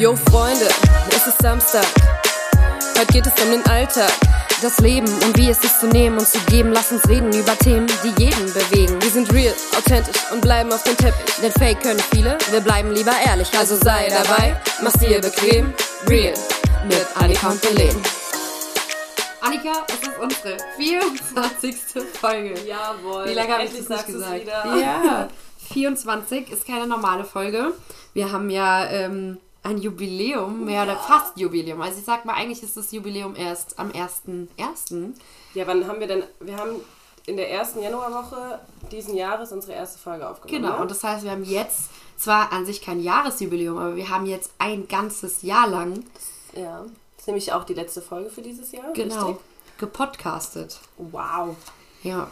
Yo Freunde, es ist Samstag. Heute geht es um den Alltag, das Leben und wie es ist zu nehmen und zu geben. Lass uns reden über Themen, die jeden bewegen. Wir sind real, authentisch und bleiben auf dem Teppich. Denn Fake können viele, wir bleiben lieber ehrlich. Also sei dabei, mach's dir bequem. Real mit Annika und Belen. Annika, es ist unsere 24. Folge. Jawohl. Wie lange habe ich das nicht gesagt? Ja, 24 ist keine normale Folge. Wir haben ja ähm, ein Jubiläum, mehr oder fast Jubiläum. Also ich sag mal, eigentlich ist das Jubiläum erst am 1.1. Ja, wann haben wir denn? Wir haben in der ersten Januarwoche diesen Jahres unsere erste Folge aufgenommen. Genau, ne? und das heißt, wir haben jetzt zwar an sich kein Jahresjubiläum, aber wir haben jetzt ein ganzes Jahr lang ja. Das ist nämlich auch die letzte Folge für dieses Jahr. genau Richtig? gepodcastet. Wow. Ja.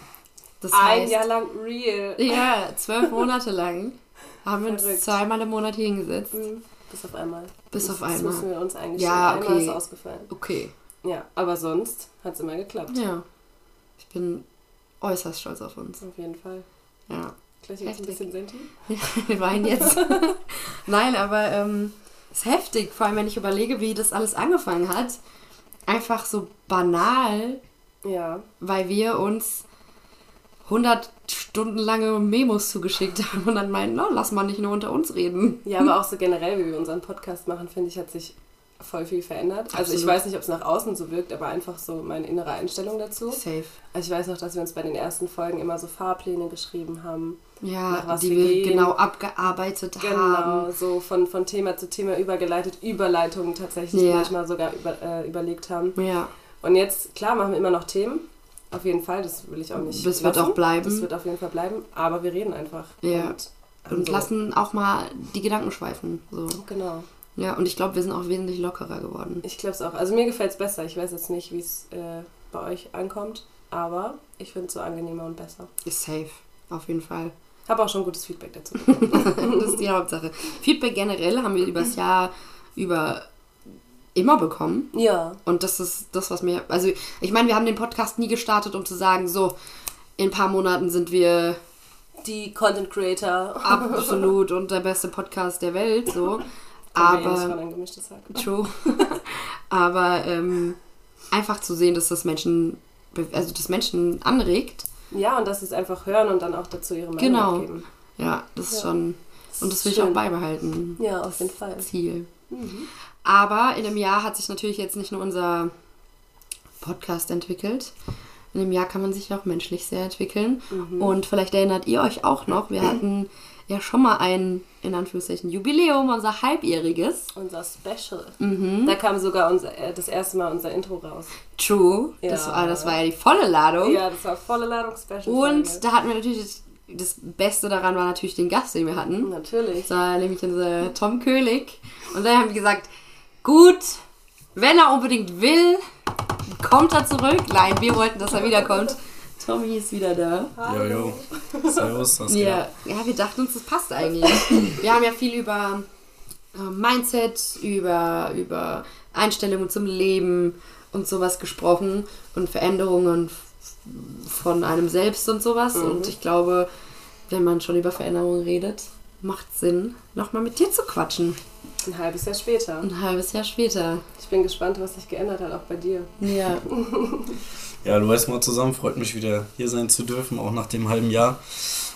Das Ein heißt, Jahr lang real. ja, zwölf Monate lang haben wir uns zweimal im Monat hier hingesetzt. Mhm. Bis auf einmal. Bis das, auf Das einmal. müssen wir uns eigentlich Ja, Einmal okay. ist ausgefallen. Okay. Ja, aber sonst hat es immer geklappt. Ja. Ich bin äußerst stolz auf uns. Auf jeden Fall. Ja. Gleich jetzt ein bisschen senti. Wir weinen jetzt. Nein, aber ähm, ist heftig, vor allem wenn ich überlege, wie das alles angefangen hat. Einfach so banal, Ja. weil wir uns 100 Stunden lange Memos zugeschickt haben und dann meinten, oh, lass mal nicht nur unter uns reden. Ja, aber auch so generell, wie wir unseren Podcast machen, finde ich, hat sich voll viel verändert. Also ich Absolut. weiß nicht, ob es nach außen so wirkt, aber einfach so meine innere Einstellung dazu. Safe. Also ich weiß noch, dass wir uns bei den ersten Folgen immer so Fahrpläne geschrieben haben. Ja, die wir wir genau abgearbeitet Genau, haben. so von, von Thema zu Thema übergeleitet, Überleitungen tatsächlich Ja. manchmal sogar über, äh, überlegt haben. Ja, Und jetzt, klar, machen wir immer noch Themen. Auf jeden Fall, das will ich auch nicht. Das wird lassen. auch bleiben. Das wird auf jeden Fall bleiben, aber wir reden einfach. Ja. Und, und also, lassen auch mal die Gedanken schweifen. So. Genau. Ja, und ich glaube, wir sind auch wesentlich lockerer geworden. Ich glaube es auch. Also mir gefällt es besser. Ich weiß jetzt nicht, wie es äh, bei euch ankommt, aber ich finde es so angenehmer und besser. Ist safe, auf jeden Fall. Habe auch schon gutes Feedback dazu das ist die Hauptsache. Feedback generell haben wir übers Jahr über immer bekommen. ja. Und das ist das, was mir. Also, ich meine, wir haben den Podcast nie gestartet, um zu sagen, so, in ein paar Monaten sind wir Die Content Creator. absolut und der beste Podcast der Welt, so. Eh Aber. True. Aber ähm, einfach zu sehen, dass das Menschen. Also, das Menschen anregt. Ja, und dass sie es einfach hören und dann auch dazu ihre Meinung Genau. abgeben. Ja, das ist Ja. schon. Und das will ich Schön. auch beibehalten. Ja, auf jeden Fall. Ziel. Mhm. Aber in einem Jahr hat sich natürlich jetzt nicht nur unser Podcast entwickelt. In einem Jahr kann man sich auch menschlich sehr entwickeln. Mhm. Und vielleicht erinnert ihr euch auch noch, wir hatten ja schon mal ein, in Anführungszeichen, Jubiläum, unser halbjähriges. Unser Special. Mhm. Da kam sogar unser, äh, das erste Mal unser Intro raus. True. Das, Ja. war, das war ja die volle Ladung. Ja, das war volle Ladung Special. Und da hatten wir natürlich, das, das Beste daran war natürlich den Gast, den wir hatten. Natürlich. Das war nämlich unser Tom König. Und dann haben wir gesagt, gut, wenn er unbedingt will, kommt er zurück. Nein, wir wollten, dass er wiederkommt. Tommy ist wieder da. Jojo. Servus, was Ja, ja, wir dachten uns, das passt eigentlich. Wir haben ja viel über äh, Mindset, über, über Einstellungen zum Leben und sowas gesprochen und Veränderungen von einem selbst und sowas. Und ich glaube, wenn man schon über Veränderungen redet, macht Sinn, nochmal mit dir zu quatschen. Ein halbes Jahr später. Ein halbes Jahr später. Ich bin gespannt, was sich geändert hat, auch bei dir. Ja. Ja, hallo erstmal zusammen. Freut mich wieder hier sein zu dürfen, auch nach dem halben Jahr.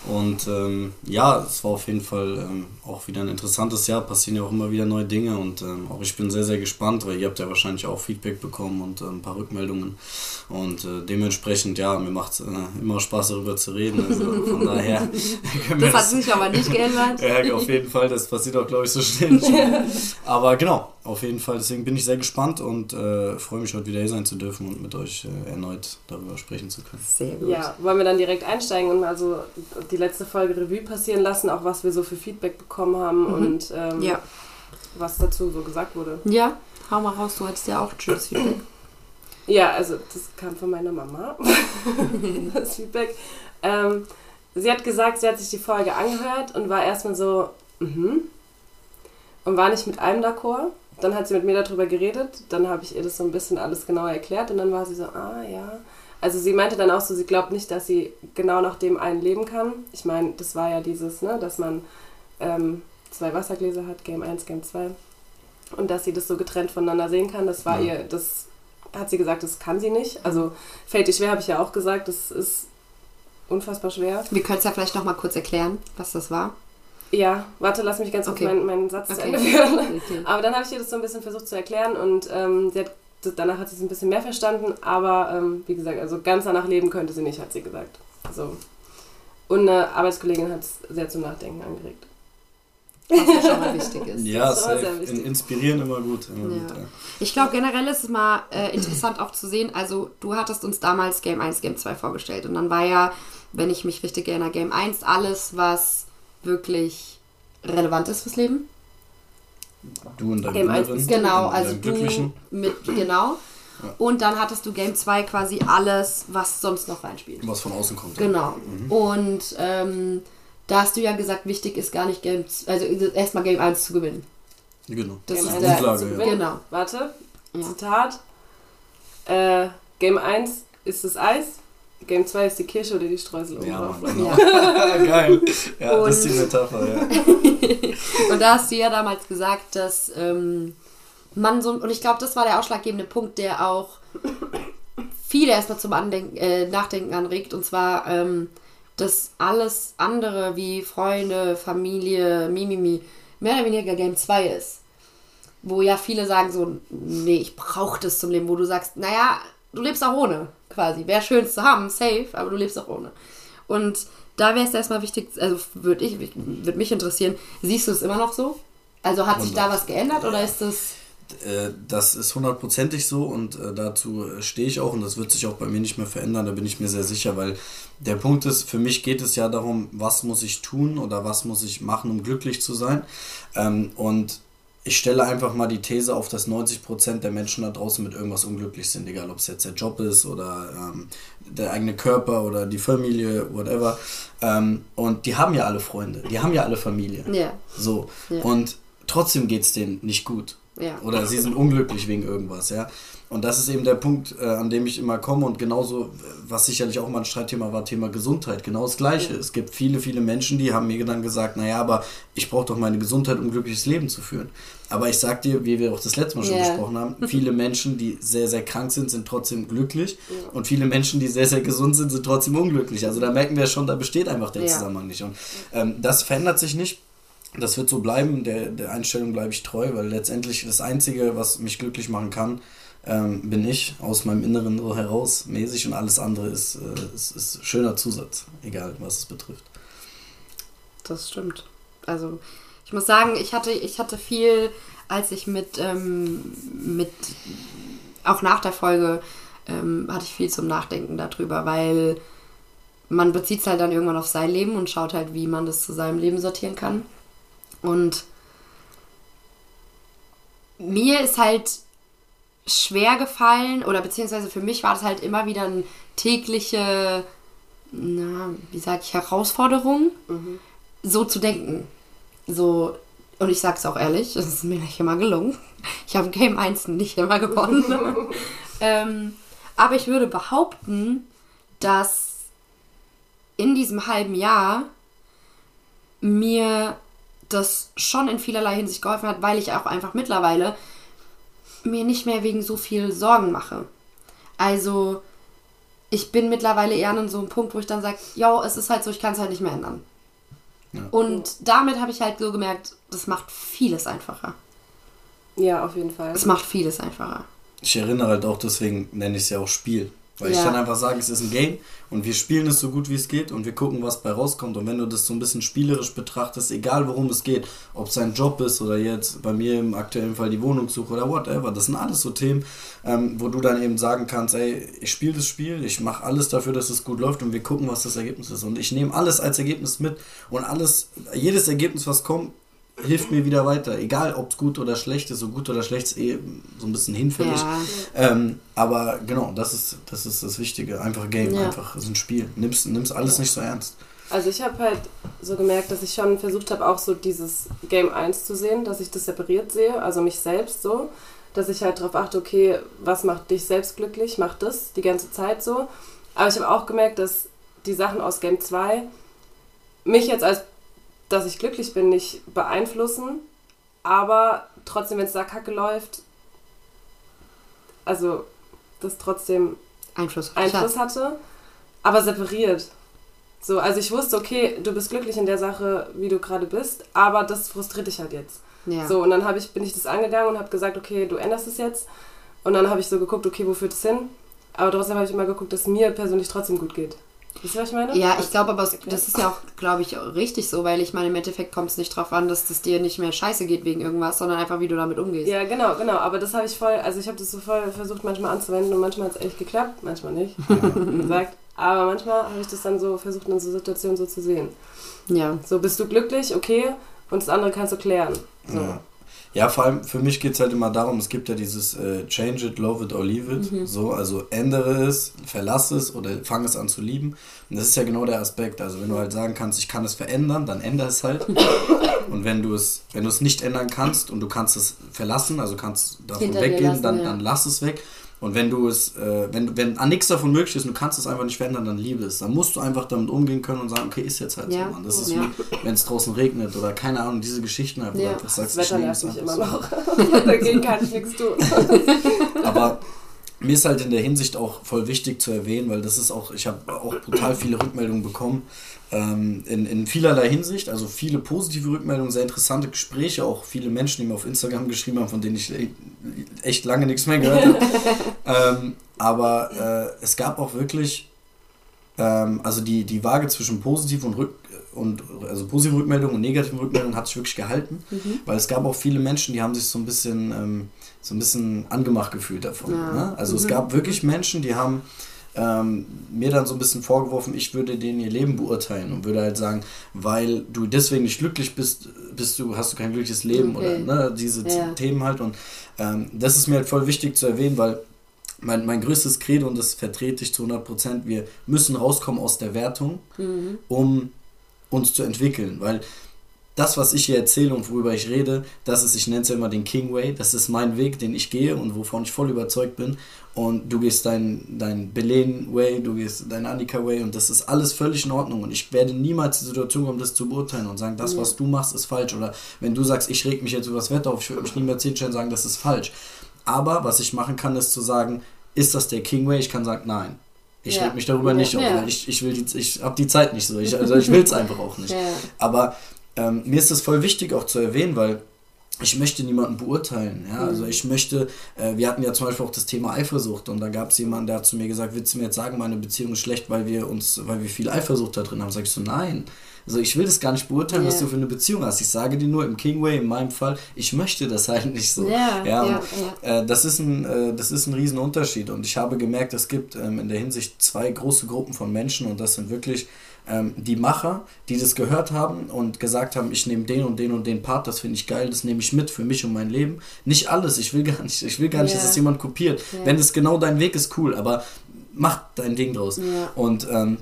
Und ähm, ja, es war auf jeden Fall ähm, auch wieder ein interessantes Jahr. Passieren ja auch immer wieder neue Dinge und ähm, auch ich bin sehr, sehr gespannt, weil ihr habt ja wahrscheinlich auch Feedback bekommen und äh, ein paar Rückmeldungen. Und äh, dementsprechend, ja, mir macht es äh, immer Spaß darüber zu reden. Also von daher können wir Das hat sich aber nicht geändert. Ja, auf jeden Fall. Das passiert auch, glaube ich, so schnell nicht mehr. Aber genau, auf jeden Fall. Deswegen bin ich sehr gespannt und äh, freue mich, heute wieder hier sein zu dürfen und mit euch äh, erneut darüber sprechen zu können. Sehr gut. Ja, wollen wir dann direkt einsteigen und mal so die letzte Folge Revue passieren lassen, auch was wir so für Feedback bekommen haben und ähm, Ja. was dazu so gesagt wurde. ja, hau mal raus, du hattest ja auch tschüss Feedback. Ja, also das kam von meiner Mama, das Feedback. Ähm, sie hat gesagt, sie hat sich die Folge angehört und war erstmal so, mhm. Und war nicht mit allem d'accord. Dann hat sie mit mir darüber geredet, dann habe ich ihr das so ein bisschen alles genauer erklärt und dann war sie so, ah ja. Also sie meinte dann auch so, sie glaubt nicht, dass sie genau nach dem einen leben kann. Ich meine, das war ja dieses, ne, dass man ähm, zwei Wassergläser hat, Game 1, Game 2. und dass sie das so getrennt voneinander sehen kann. Das war Ja. ihr, das hat sie gesagt, das kann sie nicht. Also fällt ihr schwer, habe ich ja auch gesagt, das ist unfassbar schwer. Wir können es ja vielleicht noch mal kurz erklären, was das war. Ja, warte, lass mich ganz kurz Okay. meinen, meinen Satz zu Okay. Ende führen. Okay. Aber dann habe ich ihr das so ein bisschen versucht zu erklären und ähm, sie hat, danach hat sie es ein bisschen mehr verstanden, aber ähm, wie gesagt, also ganz danach leben könnte sie nicht, hat sie gesagt. So. Und eine Arbeitskollegin hat es sehr zum Nachdenken angeregt. Was ja schon mal wichtig ist. Ja, Das ist wichtig. In, inspirieren immer gut. Immer Ja. gut ja. Ich glaube, generell ist es mal äh, interessant auch zu sehen. Also, du hattest uns damals Game 1, Game 2 vorgestellt. Und dann war ja, wenn ich mich richtig erinnere, Game 1 alles, was wirklich relevant ist fürs Leben. Du und dein Game eins Inneren, ist Genau, und also du Glücklichen. mit, genau. Ja. Und dann hattest du Game 2 quasi alles, was sonst noch reinspielt. Was von außen kommt. Genau. Mhm. Und ähm, da hast du ja gesagt, wichtig ist gar nicht Game, also erstmal Game 1 zu gewinnen. Genau. Das Game ist der- Grundlage, ja. Genau. Warte. Zitat. Äh, Game 1 ist das Eis, Game 2 ist die Kirsche oder die Streusel oben Ja, genau. Ja. Geil. Ja, Und- das ist die Metapher, ja. Und da hast du ja damals gesagt, dass ähm, man so, und ich glaube, das war der ausschlaggebende Punkt, der auch viele erstmal zum Andenken, äh, Nachdenken anregt. Und zwar, ähm, dass alles andere wie Freunde, Familie, Mimimi, mehr oder weniger Game 2 ist. Wo ja viele sagen so, nee, ich brauche das zum Leben. Wo du sagst, naja, du lebst auch ohne, quasi. Wäre schön zu haben, safe, aber du lebst auch ohne. Und da wäre es erstmal wichtig, also würde ich, mich interessieren, siehst du es immer noch so? Also hat sich da was geändert oder ist das... Äh, Das ist hundertprozentig so und äh, dazu äh, stehe ich auch und das wird sich auch bei mir nicht mehr verändern, da bin ich mir sehr sicher, weil der Punkt ist, für mich geht es ja darum, was muss ich tun oder was muss ich machen, um glücklich zu sein. Ähm, Und ich stelle einfach mal die These auf, dass 90% der Menschen da draußen mit irgendwas unglücklich sind, egal ob es jetzt der Job ist oder ähm, der eigene Körper oder die Familie, whatever. Ähm, und die haben ja alle Freunde, die haben ja alle Familie. Ja, So. Ja. Und trotzdem geht es denen nicht gut. ja. Oder sie sind unglücklich wegen irgendwas, ja. Und das ist eben der Punkt, äh, an dem ich immer komme und genauso, äh, was sicherlich auch mal ein Streitthema war, Thema Gesundheit, genau das Gleiche. Es gibt viele, viele Menschen, die haben mir dann gesagt, naja, aber ich brauche doch meine Gesundheit, um ein glückliches Leben zu führen. Aber ich sag dir, wie wir auch das letzte Mal schon Ja. besprochen haben, viele Menschen, die sehr, sehr krank sind, sind trotzdem glücklich und viele Menschen, die sehr, sehr gesund sind, sind trotzdem unglücklich. Also da merken wir schon, da besteht einfach der Ja. Zusammenhang nicht. Und ähm, das verändert sich nicht. Das wird so bleiben, der, der Einstellung bleibe ich treu, weil letztendlich das Einzige, was mich glücklich machen kann, ähm, bin ich aus meinem Inneren so heraus mäßig und alles andere ist, äh, ist, ist schöner Zusatz, egal was es betrifft. Das stimmt. Also ich muss sagen, ich hatte, ich hatte viel, als ich mit, ähm, mit auch nach der Folge ähm, hatte ich viel zum Nachdenken darüber, weil man bezieht es halt dann irgendwann auf sein Leben und schaut halt, wie man das zu seinem Leben sortieren kann. Und mir ist halt schwer gefallen, oder beziehungsweise für mich war das halt immer wieder eine tägliche, na, wie sag ich, Herausforderung, so zu denken. So, und ich sag's auch ehrlich, es ist mir nicht immer gelungen. Ich habe Game 1 nicht immer gewonnen. ähm, aber ich würde behaupten, dass in diesem halben Jahr mir das schon in vielerlei Hinsicht geholfen hat, weil ich auch einfach mittlerweile mir nicht mehr wegen so viel Sorgen mache. Also, ich bin mittlerweile eher an so einem Punkt, wo ich dann sage, ja, es ist halt so, ich kann es halt nicht mehr ändern. Ja. Und damit habe ich halt so gemerkt, das macht vieles einfacher. Ja, auf jeden Fall. Es macht vieles einfacher. Ich erinnere halt auch, deswegen nenne ich es ja auch Spiel. Weil ich Ja. kann einfach sagen, es ist ein Game und wir spielen es so gut wie es geht und wir gucken, was bei rauskommt. Und wenn du das so ein bisschen spielerisch betrachtest, egal worum es geht, ob es ein Job ist oder jetzt bei mir im aktuellen Fall die Wohnungssuche oder whatever, das sind alles so Themen, ähm, wo du dann eben sagen kannst, ey, ich spiele das Spiel, ich mache alles dafür, dass es gut läuft und wir gucken, was das Ergebnis ist. Und ich nehme alles als Ergebnis mit und alles, jedes Ergebnis, was kommt, hilft mir wieder weiter. Egal, ob es gut oder schlecht ist. So gut oder schlecht ist eh so ein bisschen hinfällig. Ja. Ähm, aber genau, das ist, das ist das Wichtige. Einfach Game, Ja. einfach ist ein Spiel. Nimm's, nimm's alles nicht so ernst. Also ich habe halt so gemerkt, dass ich schon versucht habe, auch so dieses Game 1 zu sehen, dass ich das separiert sehe, also mich selbst so, dass ich halt darauf achte, okay, was macht dich selbst glücklich, mach das die ganze Zeit so. Aber ich habe auch gemerkt, dass die Sachen aus Game 2 mich jetzt als, dass ich glücklich bin, nicht beeinflussen, aber trotzdem, wenn es da kacke läuft, also das trotzdem Einfluss, Einfluss hatte, aber separiert. So, also ich wusste, okay, du bist glücklich in der Sache, wie du gerade bist, aber das frustriert dich halt jetzt. Ja. So, und dann hab ich, bin ich das angegangen und habe gesagt, okay, du änderst es jetzt. Und dann habe ich so geguckt, okay, wo führt es hin? Aber trotzdem habe ich immer geguckt, dass es mir persönlich trotzdem gut geht. Wisst ihr, was ich meine? Ja, ich glaube aber, das ist ja auch, glaube ich, richtig so, weil ich meine, im Endeffekt kommt es nicht drauf an, dass das dir nicht mehr scheiße geht wegen irgendwas, sondern einfach, wie du damit umgehst. Ja, genau, genau. Aber das habe ich voll, also ich habe das so voll versucht manchmal anzuwenden und manchmal hat es echt geklappt, manchmal nicht, wie gesagt. Aber manchmal habe ich das dann so versucht, in so Situationen so zu sehen. Ja. So, bist du glücklich, okay, und das andere kannst du klären. So. Ja. Ja, vor allem für mich geht es halt immer darum, es gibt ja dieses äh, Change it, love it or leave it. Mhm. So, also ändere es, verlasse es oder fange es an zu lieben. Und das ist ja genau der Aspekt. Also wenn du halt sagen kannst, ich kann es verändern, dann ändere es halt. und wenn du es, wenn du es nicht ändern kannst und du kannst es verlassen, also kannst davon weggehen, dann, ja. dann lass es weg. Und wenn du es, äh, wenn, wenn an nichts davon möglich ist und du kannst es einfach nicht verändern, dann liebe es. Dann musst du einfach damit umgehen können und sagen, okay, ist jetzt halt Ja. so, Mann. Das ist Ja. wie, wenn es draußen regnet oder keine Ahnung, diese Geschichten einfach. Ja. einfach Das sagst, Wetter ich liebe nervt mich immer noch. Dagegen kann ich nichts tun. Aber mir ist halt in der Hinsicht auch voll wichtig zu erwähnen, weil das ist auch, ich habe auch brutal viele Rückmeldungen bekommen. Ähm, in, in vielerlei Hinsicht, also viele positive Rückmeldungen, sehr interessante Gespräche, auch viele Menschen, die mir auf Instagram geschrieben haben, von denen ich e- echt lange nichts mehr gehört habe. ähm, aber äh, es gab auch wirklich, ähm, also die, die Waage zwischen positiv und Rück und also positive Rückmeldungen und negativen Rückmeldungen hat sich wirklich gehalten, weil es gab auch viele Menschen, die haben sich so ein bisschen ähm, so ein bisschen angemacht gefühlt davon. Ja. Ne? Also es gab wirklich Menschen, die haben ähm, mir dann so ein bisschen vorgeworfen, ich würde denen ihr Leben beurteilen und würde halt sagen, weil du deswegen nicht glücklich bist, bist du, hast du kein glückliches Leben Okay. oder ne, diese Ja. Themen halt. Und ähm, das ist mir halt voll wichtig zu erwähnen, weil mein, mein größtes Credo, und das vertrete ich zu 100 Prozent, wir müssen rauskommen aus der Wertung, Mhm. um uns zu entwickeln, weil das, was ich hier erzähle und worüber ich rede, das ist, ich nenne es ja immer den King Way, das ist mein Weg, den ich gehe und wovon ich voll überzeugt bin. Und du gehst dein, dein Belen Way, du gehst dein Annika Way und das ist alles völlig in Ordnung. Und ich werde niemals die Situation kommen, das zu beurteilen und sagen, das, Ja. was du machst, ist falsch. Oder wenn du sagst, ich reg mich jetzt über das Wetter auf, ich würde mich nie mehr zehnstellen sagen, das ist falsch. Aber was ich machen kann, ist zu sagen, ist das der King Way? Ich kann sagen, nein. Ich Ja. reg mich darüber Ja. nicht auf, weil ich, ich will die, ich habe die Zeit nicht so. Ich, also ich will es einfach auch nicht. Aber ähm, mir ist es voll wichtig auch zu erwähnen, weil ich möchte niemanden beurteilen. Ja? Mhm. Also ich möchte, äh, wir hatten ja zum Beispiel auch das Thema Eifersucht und da gab es jemanden, der hat zu mir gesagt, willst du mir jetzt sagen, meine Beziehung ist schlecht, weil wir uns, weil wir viel Eifersucht da drin haben? Sag ich so, nein. Also ich will das gar nicht beurteilen, was Ja. du für eine Beziehung hast. Ich sage dir nur im Kingway, in meinem Fall, ich möchte das halt nicht so. Ja, ja, und, ja. Äh, das, ist ein, äh, das ist ein Riesenunterschied und ich habe gemerkt, es gibt ähm, in der Hinsicht zwei große Gruppen von Menschen und das sind wirklich ähm, die Macher, die das gehört haben und gesagt haben, ich nehme den und den und den Part, das finde ich geil, das nehme ich mit für mich und mein Leben. Nicht alles, ich will gar nicht, ich will gar nicht, dass das jemand kopiert. Ja. Wenn es genau dein Weg ist, cool, aber mach dein Ding draus. Ja. Und ähm,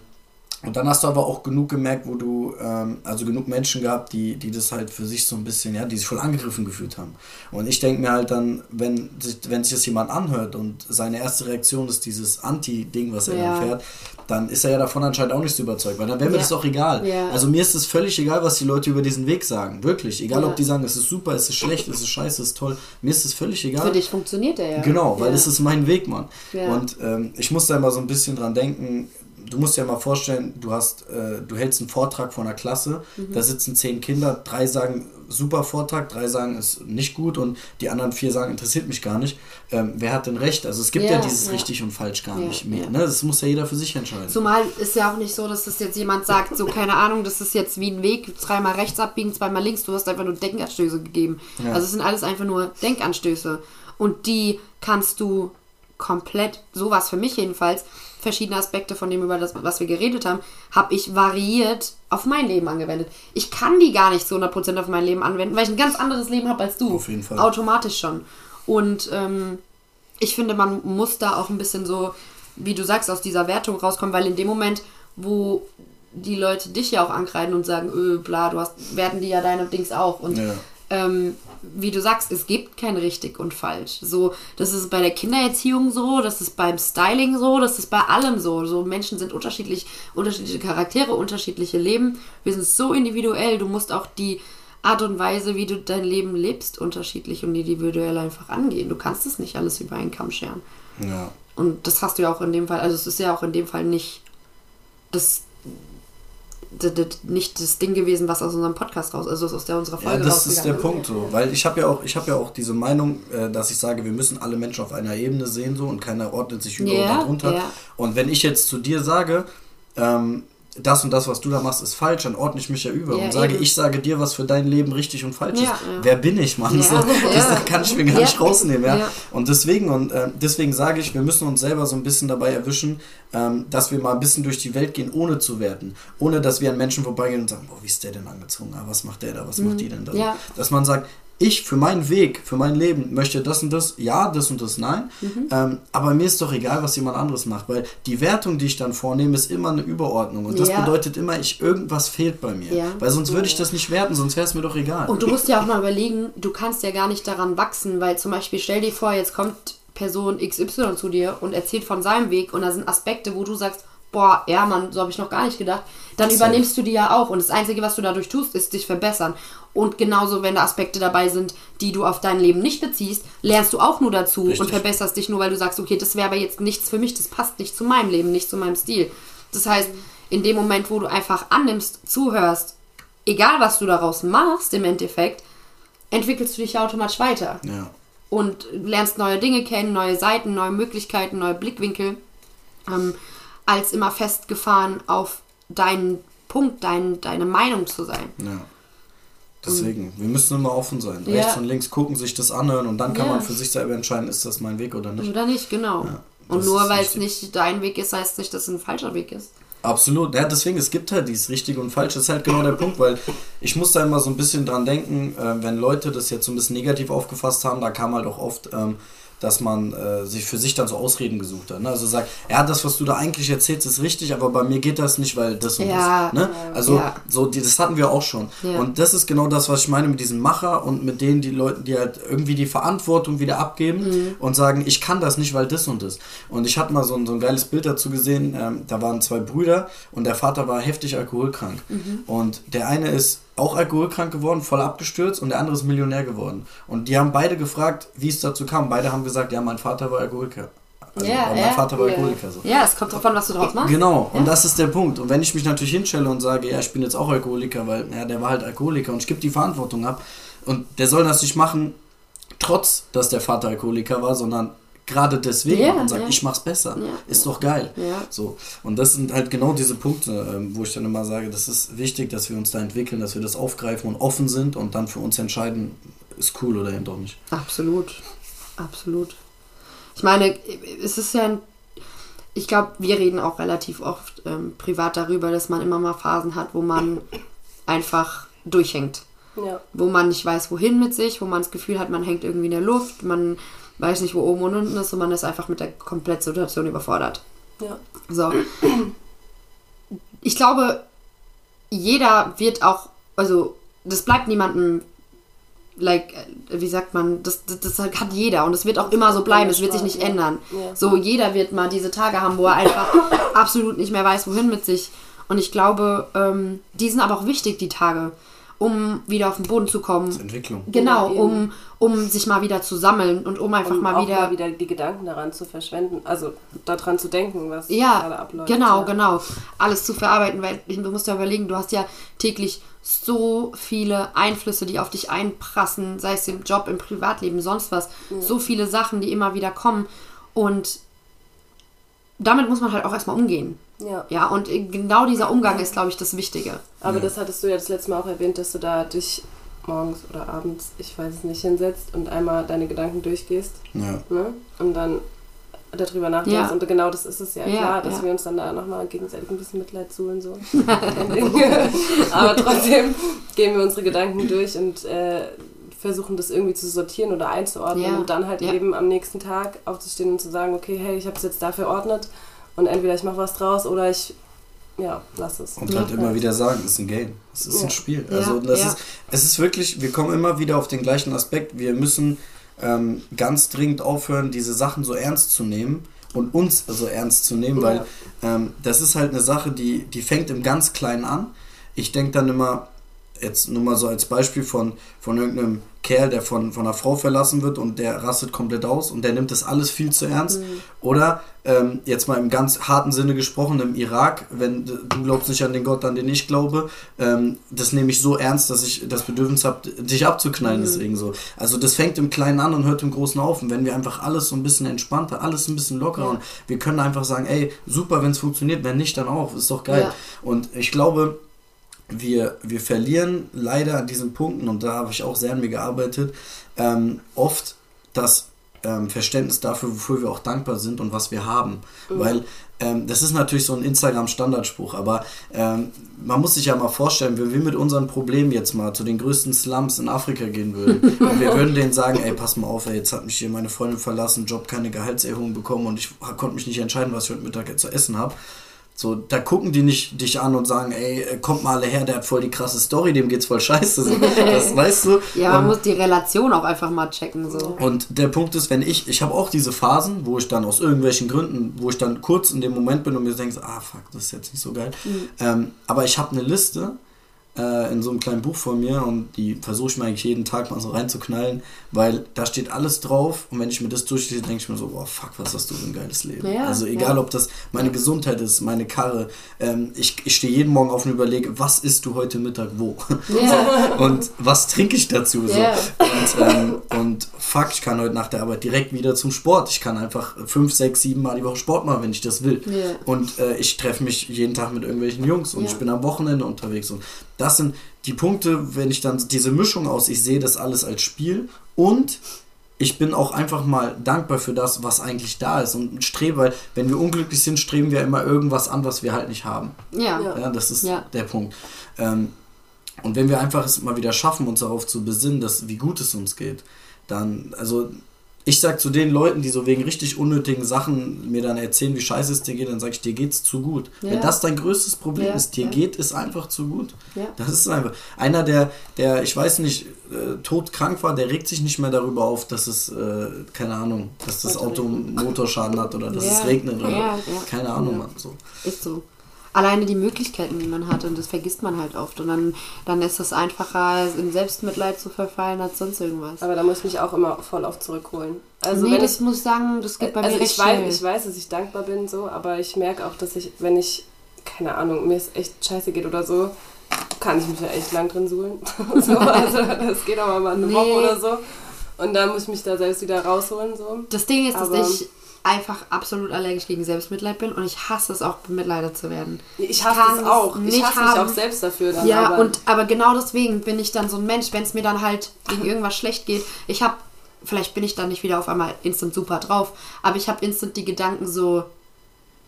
und dann hast du aber auch genug gemerkt, wo du, ähm, also genug Menschen gehabt, die, die das halt für sich so ein bisschen, ja, die sich voll angegriffen gefühlt haben. Und ich denke mir halt dann, wenn sich, wenn sich das jemand anhört und seine erste Reaktion ist dieses Anti-Ding, was er Ja. dann fährt, dann ist er ja davon anscheinend auch nicht so überzeugt, weil dann wäre mir Ja. das doch egal. Ja. Also mir ist es völlig egal, was die Leute über diesen Weg sagen. Wirklich. Egal, ob die sagen, es ist super, es ist schlecht, es ist scheiße, es ist toll. Mir ist es völlig egal. Für dich funktioniert der ja. Genau, weil es ist mein Weg, Mann. Und ähm, ich muss da immer so ein bisschen dran denken. Du musst dir mal vorstellen, du hast, äh, du hältst einen Vortrag vor einer Klasse, Mhm. da sitzen zehn Kinder, drei sagen super Vortrag, drei sagen ist nicht gut und die anderen vier sagen interessiert mich gar nicht. Ähm, wer hat denn recht? Also es gibt ja, Ja, dieses ja. richtig und falsch gar Ja, nicht mehr. Ne? Das muss ja jeder für sich entscheiden. Zumal ist ja auch nicht so, dass das jetzt jemand sagt, so keine Ahnung, das ist jetzt wie ein Weg, dreimal rechts abbiegen, zweimal links, du hast einfach nur Denkanstöße gegeben. Also es sind alles einfach nur Denkanstöße. Und die kannst du komplett, sowas für mich jedenfalls, verschiedene Aspekte von dem, über das, was wir geredet haben, habe ich variiert auf mein Leben angewendet. Ich kann die gar nicht zu 100% auf mein Leben anwenden, weil ich ein ganz anderes Leben habe als du. Auf jeden Fall. Automatisch schon. Und ähm, ich finde, man muss da auch ein bisschen so, wie du sagst, aus dieser Wertung rauskommen, weil in dem Moment, wo die Leute dich ja auch ankreiden und sagen, öh, bla, du hast, werden die ja deine Dings auch. Und Ja. ähm, wie du sagst, es gibt kein richtig und falsch. So, das ist bei der Kindererziehung so, das ist beim Styling so, das ist bei allem so. So Menschen sind unterschiedlich, unterschiedliche Charaktere, unterschiedliche Leben. Wir sind so individuell. Du musst auch die Art und Weise, wie du dein Leben lebst, unterschiedlich und individuell einfach angehen. Du kannst es nicht alles über einen Kamm scheren. Ja. Und das hast du ja auch in dem Fall, also es ist ja auch in dem Fall nicht das, nicht das Ding gewesen, was aus unserem Podcast raus, also aus der unserer Ja, Folge das ist der Punkt so, weil ich habe ja auch, ich habe ja auch diese Meinung, äh, dass ich sage, wir müssen alle Menschen auf einer Ebene sehen so und keiner ordnet sich über Ja, oder drunter. ja. Und wenn ich jetzt zu dir sage, ähm, das und das, was du da machst, ist falsch, dann ordne ich mich ja über Ja, und sage, eben. ich sage dir, was für dein Leben richtig und falsch Ja, ist. ja. Wer bin ich, Mann? So, das kann ich mir gar nicht rausnehmen, ja. Und deswegen und äh, deswegen sage ich, wir müssen uns selber so ein bisschen dabei erwischen, ähm, dass wir mal ein bisschen durch die Welt gehen, ohne zu werten, ohne dass wir an Menschen vorbeigehen und sagen, boah, wie ist der denn angezogen? Ah, was macht der da? Was macht die denn da? Mhm. Dass man sagt, ich für meinen Weg, für mein Leben möchte das und das, ja, das und das, nein. Mhm. Ähm, aber mir ist doch egal, was jemand anderes macht, weil die Wertung, die ich dann vornehme, ist immer eine Überordnung. Und das Ja. bedeutet immer, ich irgendwas fehlt bei mir. Ja. Weil sonst würde ich das nicht werten, sonst wäre es mir doch egal. Und du musst ja auch mal überlegen, du kannst ja gar nicht daran wachsen, weil zum Beispiel stell dir vor, jetzt kommt Person XY zu dir und erzählt von seinem Weg und da sind Aspekte, wo du sagst, boah, ja Mann, so habe ich noch gar nicht gedacht, dann Safe. übernimmst du die ja auch und das Einzige, was du dadurch tust, ist dich verbessern. Und genauso, wenn da Aspekte dabei sind, die du auf dein Leben nicht beziehst, lernst du auch nur dazu Richtig. und verbesserst dich nur, weil du sagst, okay, das wäre aber jetzt nichts für mich, das passt nicht zu meinem Leben, nicht zu meinem Stil. Das heißt, in dem Moment, wo du einfach annimmst, zuhörst, egal was du daraus machst im Endeffekt, entwickelst du dich ja automatisch weiter ja. und lernst neue Dinge kennen, neue Seiten, neue Möglichkeiten, neue Blickwinkel, ähm, als immer festgefahren auf deinen Punkt, dein, deine Meinung zu sein. Ja. Deswegen, wir müssen immer offen sein. Ja. Rechts und links gucken, sich das anhören und dann kann Ja. man für sich selber entscheiden, ist das mein Weg oder nicht. Oder nicht, genau. Ja, und nur weil es nicht dein Weg ist, heißt nicht, dass es ein falscher Weg ist. Absolut. Ja, deswegen, es gibt halt dieses Richtige und Falsche. Das ist halt genau der Punkt, weil ich muss da immer so ein bisschen dran denken, äh, wenn Leute das jetzt so ein bisschen negativ aufgefasst haben, da kam halt auch oft, ähm, dass man äh, sich für sich dann so Ausreden gesucht hat. Ne? Also sagt, ja, das, was du da eigentlich erzählst, ist richtig, aber bei mir geht das nicht, weil das und Ja, das. Ne? Also, ja. so, die, das hatten wir auch schon. Ja. Und das ist genau das, was ich meine mit diesem Macher und mit denen, die Leute, die halt irgendwie die Verantwortung wieder abgeben Mhm. und sagen, ich kann das nicht, weil das und das. Und ich hatte mal so ein, so ein geiles Bild dazu gesehen, ähm, da waren zwei Brüder und der Vater war heftig alkoholkrank. Mhm. Und der eine ist auch alkoholkrank geworden, voll abgestürzt und der andere ist Millionär geworden. Und die haben beide gefragt, wie es dazu kam. Beide haben gesagt, ja, mein Vater war Alkoholiker. Also, Ja, mein ja, Vater war ja. Alkoholiker. So. Ja, es kommt drauf an, was du draus machst. Genau, Ja. und das ist der Punkt. Und wenn ich mich natürlich hinstelle und sage, ja, ich bin jetzt auch Alkoholiker, weil ja, der war halt Alkoholiker und ich gebe die Verantwortung ab und der soll das nicht machen, trotz dass der Vater Alkoholiker war, sondern gerade deswegen Ja, und sagt, ja. ich mach's besser. Ja. Ist doch geil. So. Und das sind halt genau diese Punkte, ähm, wo ich dann immer sage, das ist wichtig, dass wir uns da entwickeln, dass wir das aufgreifen und offen sind und dann für uns entscheiden, ist cool oder eben doch nicht. Absolut. Absolut. Ich meine, es ist ja ein. Ich glaube, wir reden auch relativ oft ähm, privat darüber, dass man immer mal Phasen hat, wo man einfach durchhängt. Ja. Wo man nicht weiß, wohin mit sich, wo man das Gefühl hat, man hängt irgendwie in der Luft, man weiß nicht, wo oben und unten ist und man ist einfach mit der Komplettsituation überfordert. Ja. So. Ich glaube, jeder wird auch, also das bleibt niemandem, like, wie sagt man, das, das, das hat jeder und es wird auch immer so bleiben, es wird sich nicht Ja. ändern. Ja. So, jeder wird mal diese Tage haben, wo er einfach absolut nicht mehr weiß, wohin mit sich. Und ich glaube, ähm, die sind aber auch wichtig, die Tage, um wieder auf den Boden zu kommen. Entwicklung. Genau, um, um sich mal wieder zu sammeln und um einfach um mal auch wieder mal wieder die Gedanken daran zu verschwenden, also daran zu denken, was Ja, gerade abläuft. genau, ja. genau. Alles zu verarbeiten, weil du musst ja überlegen, du hast ja täglich so viele Einflüsse, die auf dich einprassen, sei es im Job, im Privatleben, sonst was. So viele Sachen, die immer wieder kommen. Und damit muss man halt auch erstmal umgehen. Ja. Ja, und genau dieser Umgang ist, glaube ich, das Wichtige. Aber Ja. das hattest du ja das letzte Mal auch erwähnt, dass du da dich morgens oder abends, ich weiß es nicht, hinsetzt und einmal deine Gedanken durchgehst Ja. ne? und dann darüber nachdenkst. Ja. Und genau das ist es ja, Ja, klar, dass ja. wir uns dann da nochmal gegenseitig ein bisschen Mitleid suhlen. So. Aber trotzdem gehen wir unsere Gedanken durch und äh, versuchen das irgendwie zu sortieren oder einzuordnen Ja, und dann halt ja. eben am nächsten Tag aufzustehen und zu sagen, okay, hey, ich habe es jetzt da verordnet und entweder ich mache was draus oder ich ja, lass es. Und halt immer wieder sagen, es ist ein Game, es ist Ja. ein Spiel. Ja, Also das ja. ist, es ist wirklich, wir kommen immer wieder auf den gleichen Aspekt. Wir müssen ähm, ganz dringend aufhören, diese Sachen so ernst zu nehmen und uns so ernst zu nehmen, weil ähm, das ist halt eine Sache, die, die fängt im ganz Kleinen an. Ich denke dann immer, jetzt nur mal so als Beispiel von, von irgendeinem Kerl, der von, von einer Frau verlassen wird und der rastet komplett aus und der nimmt das alles viel zu ernst. Mhm. Oder ähm, jetzt mal im ganz harten Sinne gesprochen, im Irak, wenn du glaubst nicht an den Gott, an den ich glaube, ähm, das nehme ich so ernst, dass ich das Bedürfnis habe, dich abzuknallen, mhm. deswegen so. Also das fängt im Kleinen an und hört im Großen auf. Und wenn wir einfach alles so ein bisschen entspannter, alles ein bisschen lockerer ja. und wir können einfach sagen, ey, super, wenn es funktioniert, wenn nicht, dann auch, ist doch geil. Ja. Und ich glaube, wir, wir verlieren leider an diesen Punkten, und da habe ich auch sehr an mir gearbeitet, ähm, oft das ähm, Verständnis dafür, wofür wir auch dankbar sind und was wir haben. Mhm. Weil ähm, das ist natürlich so ein Instagram-Standardspruch, aber ähm, man muss sich ja mal vorstellen, wenn wir mit unseren Problemen jetzt mal zu den größten Slums in Afrika gehen würden und wir würden denen sagen, ey, pass mal auf, ey, jetzt hat mich hier meine Freundin verlassen, Job keine Gehaltserhöhung bekommen und ich konnte mich nicht entscheiden, was ich heute Mittag zu essen habe so, da gucken die nicht dich an und sagen, ey, kommt mal alle her, der hat voll die krasse Story, dem geht's voll scheiße. So, das weißt du. Ja, man und, muss die Relation auch einfach mal checken. So. Und der Punkt ist, wenn ich, ich habe auch diese Phasen, wo ich dann aus irgendwelchen Gründen, wo ich dann kurz in dem Moment bin und mir denke, ah fuck, das ist jetzt nicht so geil. Mhm. Ähm, aber ich habe eine Liste, äh, in so einem kleinen Buch von mir und die versuche ich mir eigentlich jeden Tag mal so reinzuknallen, weil da steht alles drauf und wenn ich mir das durchlese, denke ich mir so, boah, fuck, was hast du für ein geiles Leben. Ja, also egal, ja. ob das meine Gesundheit ist, meine Karre, ähm, ich, ich stehe jeden Morgen auf und überlege, was isst du heute Mittag wo? Ja. und was trinke ich dazu? So. Und, ähm, und fuck, ich kann heute nach der Arbeit direkt wieder zum Sport. Ich kann einfach fünf, sechs, sieben Mal die Woche Sport machen, wenn ich das will. Und äh, ich treffe mich jeden Tag mit irgendwelchen Jungs und ich bin am Wochenende unterwegs und das sind die Punkte, wenn ich dann diese Mischung aus, ich sehe das alles als Spiel und ich bin auch einfach mal dankbar für das, was eigentlich da ist und strebe, weil wenn wir unglücklich sind, streben wir immer irgendwas an, was wir halt nicht haben. Ja. ja das ist ja. der Punkt. Ähm, und wenn wir einfach es mal wieder schaffen, uns darauf zu besinnen, dass wie gut es uns geht, dann, also ich sag zu den Leuten, die so wegen richtig unnötigen Sachen mir dann erzählen, wie scheiße es dir geht, dann sag ich, dir geht's zu gut. Ja. Wenn das dein größtes Problem ja, ist, dir ja. geht es einfach zu gut. Das ist einfach. Einer, der, der, ich weiß nicht, äh, todkrank war, der regt sich nicht mehr darüber auf, dass es, äh, keine Ahnung, dass das Auto Motorschaden hat oder dass es regnet oder keine Ahnung, Mann. So. Ist so alleine die Möglichkeiten, die man hat und das vergisst man halt oft und dann, dann ist es einfacher, in Selbstmitleid zu verfallen als sonst irgendwas. Aber da muss ich mich auch immer voll auf zurückholen. Also nee, das ich, muss ich sagen, das geht bei also mir ich weiß, ich weiß, dass ich dankbar bin so, aber ich merke auch, dass ich, wenn ich, keine Ahnung, mir es echt scheiße geht oder so, kann ich mich ja echt lang drin suhlen. so, also das geht auch mal eine nee. Woche oder so. Und dann muss ich mich da selbst wieder rausholen. So. Das Ding ist, aber dass ich einfach absolut allergisch gegen Selbstmitleid bin und ich hasse es auch, bemitleidet zu werden. Ich hasse es auch. Ich hasse haben. mich auch selbst dafür. Dann ja, aber. und aber genau deswegen bin ich dann so ein Mensch, wenn es mir dann halt gegen irgendwas schlecht geht. Ich habe, vielleicht bin ich dann nicht wieder auf einmal instant super drauf, aber ich habe instant die Gedanken so,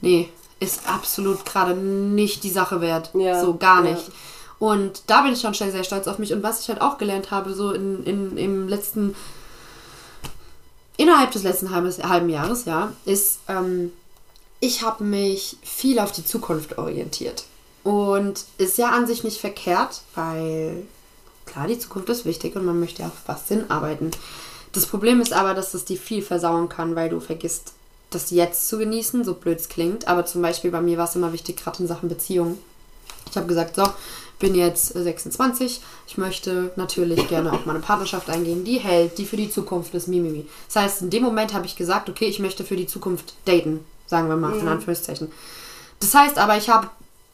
nee, ist absolut gerade nicht die Sache wert. Ja, so gar nicht. Ja. Und da bin ich schon sehr stolz auf mich. Und was ich halt auch gelernt habe, so in, in, im letzten innerhalb des letzten halben Jahres, ja, ist, ähm, ich habe mich viel auf die Zukunft orientiert. Und ist ja an sich nicht verkehrt, weil klar, die Zukunft ist wichtig und man möchte ja auf was Sinn arbeiten. Das Problem ist aber, dass es die viel versauen kann, weil du vergisst, das jetzt zu genießen, so blöd es klingt. Aber zum Beispiel bei mir war es immer wichtig, gerade in Sachen Beziehung. Ich habe gesagt, so, bin jetzt 26. Ich möchte natürlich gerne auch meine Partnerschaft eingehen, die hält, die für die Zukunft ist, mimimi. Das heißt, in dem Moment habe ich gesagt, okay, ich möchte für die Zukunft daten, sagen wir mal, mhm. in Anführungszeichen. Das heißt aber, ich habe